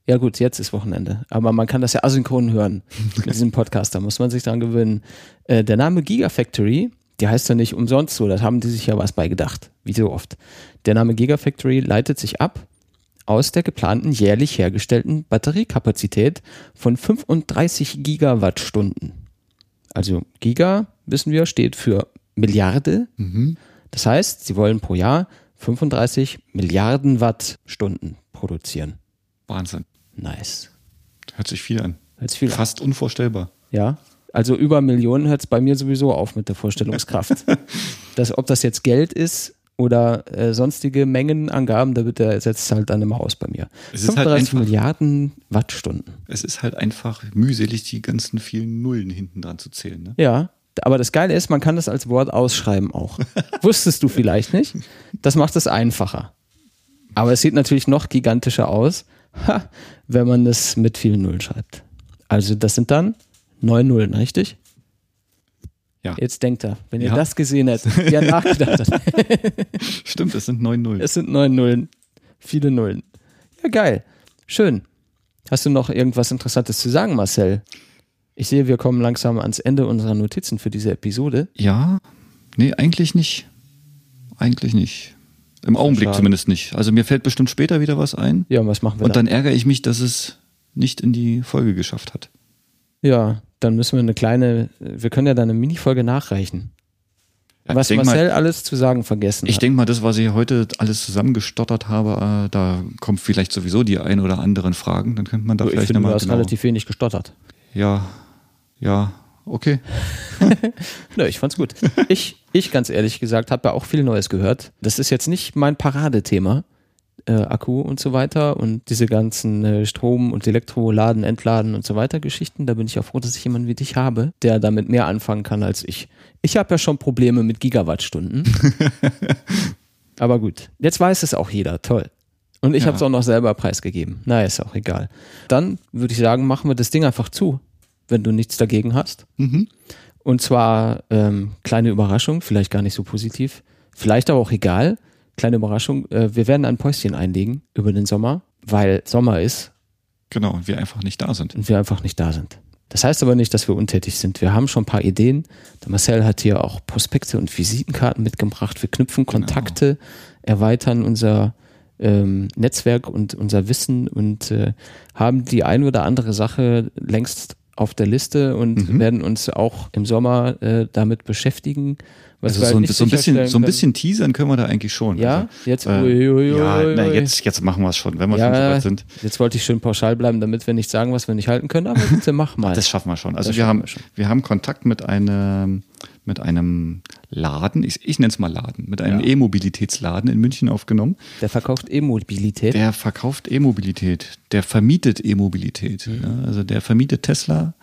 Ja gut, jetzt ist Wochenende. Aber man kann das ja asynchron hören mit diesem Podcast. Da muss man sich dran gewöhnen. Äh, der Name Gigafactory, der heißt ja nicht umsonst so. Das haben die sich ja was beigedacht. Wie so oft. Der Name Gigafactory leitet sich ab aus der geplanten jährlich hergestellten Batteriekapazität von 35 Gigawattstunden. Also Giga, wissen wir, steht für Milliarde. Das heißt, sie wollen pro Jahr 35 Milliarden Wattstunden produzieren. Wahnsinn. Nice. Hört sich viel an. Hört sich viel an. Fast unvorstellbar. Ja. Also über Millionen hört es bei mir sowieso auf mit der Vorstellungskraft. das, ob das jetzt Geld ist oder äh, sonstige Mengenangaben, da wird der halt dann immer aus bei mir. Es ist halt 35 einfach- Milliarden Wattstunden. Es ist halt einfach mühselig, die ganzen vielen Nullen hinten dran zu zählen. Ne? Ja, aber das Geile ist, man kann das als Wort ausschreiben auch. Wusstest du vielleicht nicht? Das macht es einfacher. Aber es sieht natürlich noch gigantischer aus, wenn man es mit vielen Nullen schreibt. Also das sind dann neun Nullen, richtig? Ja. Jetzt denkt er, wenn ihr Ja. das gesehen hättet, wie er nachgedacht hat. Stimmt, es sind neun Nullen. Es sind neun Nullen. Viele Nullen. Ja, geil. Schön. Hast du noch irgendwas Interessantes zu sagen, Marcel? Ich sehe, wir kommen langsam ans Ende unserer Notizen für diese Episode. Ja, nee, eigentlich nicht. Eigentlich nicht. Im Augenblick schade. zumindest nicht. Also mir fällt bestimmt später wieder was ein. Ja, und was machen wir Und dann ärgere ich mich, dass es nicht in die Folge geschafft hat. Ja, dann müssen wir eine kleine, wir können ja dann eine Mini-Folge nachreichen. Ja, was Marcel mal, alles zu sagen vergessen ich denke mal, das, was ich heute alles zusammengestottert habe, äh, da kommt vielleicht sowieso die ein oder anderen Fragen. Dann könnte man da ich vielleicht finde, du nochmal hast genau. relativ wenig gestottert. Ja, ja, okay. Nö, ich fand's gut. Ich, ich ganz ehrlich gesagt, habe ja auch viel Neues gehört. Das ist jetzt nicht mein Paradethema, äh, Akku und so weiter und diese ganzen äh, Strom- und Elektroladen, Entladen und so weiter Geschichten. Da bin ich auch froh, dass ich jemanden wie dich habe, der damit mehr anfangen kann als ich. Ich habe ja schon Probleme mit Gigawattstunden. Aber gut, jetzt weiß es auch jeder. Toll. Und ich Ja. habe es auch noch selber preisgegeben. Na, ist auch egal. Dann würde ich sagen, machen wir das Ding einfach zu, wenn du nichts dagegen hast. Mhm. Und zwar ähm, kleine Überraschung, vielleicht gar nicht so positiv, vielleicht aber auch egal. Kleine Überraschung, äh, wir werden ein Päuschen einlegen über den Sommer, weil Sommer ist Genau, und wir einfach nicht da sind. und wir einfach nicht da sind. Das heißt aber nicht, dass wir untätig sind. Wir haben schon ein paar Ideen. Der Marcel hat hier auch Prospekte und Visitenkarten mitgebracht. Wir knüpfen Kontakte, erweitern unser ähm, Netzwerk und unser Wissen und äh, haben die ein oder andere Sache längst auf der Liste und werden uns auch im Sommer äh, damit beschäftigen. Was Also so, halt ein, so, ein bisschen, so ein bisschen teasern können wir da eigentlich schon. Ja, also, jetzt, äh, ui, ui, ja, ui. na, jetzt, jetzt machen wir es schon, wenn wir schon so ja, weit sind. jetzt wollte ich schön pauschal bleiben, damit wir nicht sagen, was wir nicht halten können, aber bitte mach mal. Das schaffen wir schon. Also Das wir haben, wir schon. wir haben Kontakt mit einem, mit einem Laden, ich, ich nenne es mal Laden, mit einem Ja. E-Mobilitätsladen in München aufgenommen. Der verkauft E-Mobilität. Der verkauft E-Mobilität, der vermietet E-Mobilität. Mhm. Ja, also der vermietet Tesla,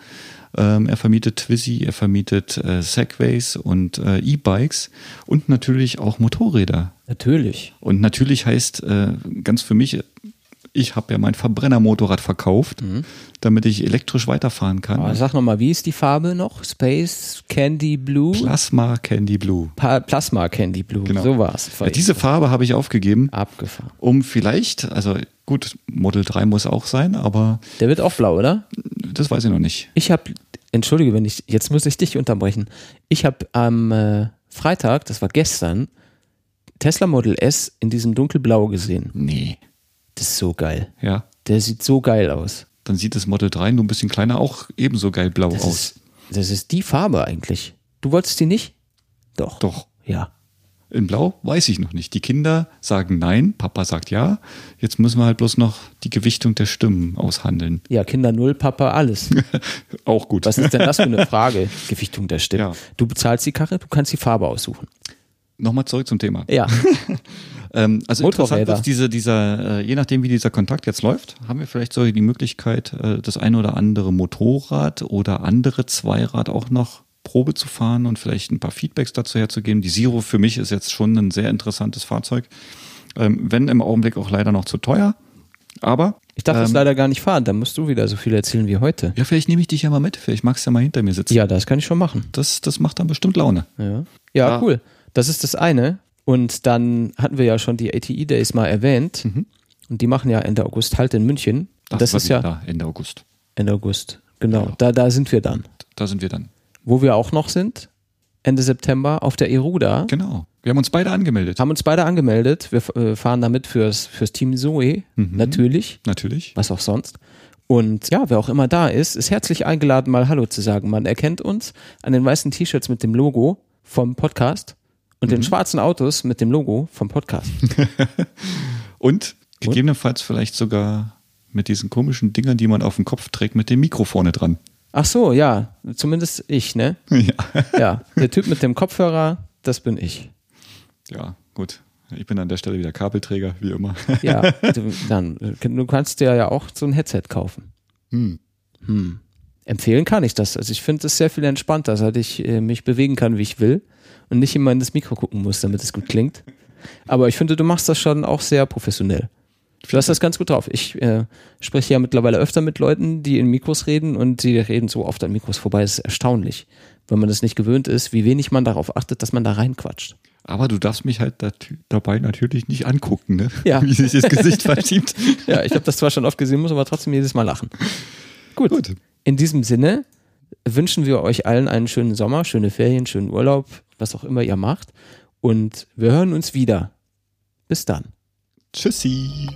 ähm, er vermietet Twizy, er vermietet äh, Segways und äh, E-Bikes und natürlich auch Motorräder. Natürlich. Und natürlich heißt äh, ganz für mich, ich habe ja mein Verbrennermotorrad verkauft, damit ich elektrisch weiterfahren kann. Aber sag nochmal, wie ist die Farbe noch? Space Candy Blue? Plasma Candy Blue. Pa Plasma Candy Blue. Genau. So war's. Ja, diese Farbe habe ich aufgegeben, abgefahren. um vielleicht, also gut, Model 3 muss auch sein, aber Der wird auch blau, oder? das weiß ich noch nicht. Ich habe, entschuldige, wenn ich, jetzt muss ich dich unterbrechen. Ich habe am äh, Freitag, das war gestern, Tesla Model S in diesem dunkelblau gesehen. Nee. Das ist so geil. Ja. Der sieht so geil aus. Dann sieht das Model 3 nur ein bisschen kleiner auch ebenso geil blau Das aus. ist, das ist die Farbe eigentlich. Du wolltest die nicht? Doch. Doch. Ja. In Blau weiß ich noch nicht. Die Kinder sagen nein, Papa sagt ja. Jetzt müssen wir halt bloß noch die Gewichtung der Stimmen aushandeln. Ja, Kinder null, Papa alles. Auch gut. Was ist denn das für eine Frage? Gewichtung der Stimme. Ja. Du bezahlst die Karre, du kannst die Farbe aussuchen. Nochmal zurück zum Thema. Ja. ähm, also interessant ist diese, dieser, äh, je nachdem wie dieser Kontakt jetzt läuft, haben wir vielleicht so die Möglichkeit, äh, das eine oder andere Motorrad oder andere Zweirad auch noch Probe zu fahren und vielleicht ein paar Feedbacks dazu herzugeben. Die Zero für mich ist jetzt schon ein sehr interessantes Fahrzeug. Ähm, wenn im Augenblick auch leider noch zu teuer. Aber. Ich darf ähm, das leider gar nicht fahren, da musst du wieder so viel erzählen wie heute. Ja, vielleicht nehme ich dich ja mal mit. Vielleicht magst du ja mal hinter mir sitzen. Ja, das kann ich schon machen. Das, das macht dann bestimmt Laune. Ja, ja, ja. cool. Das ist das eine. Und dann hatten wir ja schon die ATE Days mal erwähnt. Mhm. Und die machen ja Ende August halt in München. Das, das ist ja da, Ende August. Ende August, genau. genau. Da, da sind wir dann. Da sind wir dann. Wo wir auch noch sind, Ende September auf der Eruda. Genau. Wir haben uns beide angemeldet. Haben uns beide angemeldet. Wir äh, fahren damit fürs, fürs Team Zoe. Mhm. Natürlich. Natürlich. Was auch sonst. Und ja, wer auch immer da ist, ist herzlich eingeladen, mal Hallo zu sagen. Man erkennt uns an den weißen T-Shirts mit dem Logo vom Podcast und mhm. den schwarzen Autos mit dem Logo vom Podcast. und gegebenenfalls und? vielleicht sogar mit diesen komischen Dingern, die man auf dem Kopf trägt, mit dem Mikrofone dran. Ach so, ja, zumindest ich, ne? Ja. ja, der Typ mit dem Kopfhörer, das bin ich. Ja, gut. Ich bin an der Stelle wieder Kabelträger, wie immer. Ja, du, dann, du kannst dir ja auch so ein Headset kaufen. Hm. Hm. Empfehlen kann ich das. Also ich finde es sehr viel entspannter, seit ich äh, mich bewegen kann, wie ich will und nicht immer in das Mikro gucken muss, damit es gut klingt. Aber ich finde, du machst das schon auch sehr professionell. Du hast das ganz gut drauf. Ich äh, spreche ja mittlerweile öfter mit Leuten, die in Mikros reden und die reden so oft an Mikros vorbei. Das ist erstaunlich, wenn man das nicht gewöhnt ist, wie wenig man darauf achtet, dass man da reinquatscht. Aber du darfst mich halt dabei natürlich nicht angucken, ne? Ja. wie sich das Gesicht verschiebt. ja, ich habe das zwar schon oft gesehen, muss aber trotzdem jedes Mal lachen. Gut. Gut. In diesem Sinne wünschen wir euch allen einen schönen Sommer, schöne Ferien, schönen Urlaub, was auch immer ihr macht. Und wir hören uns wieder. Bis dann. Tschüssi.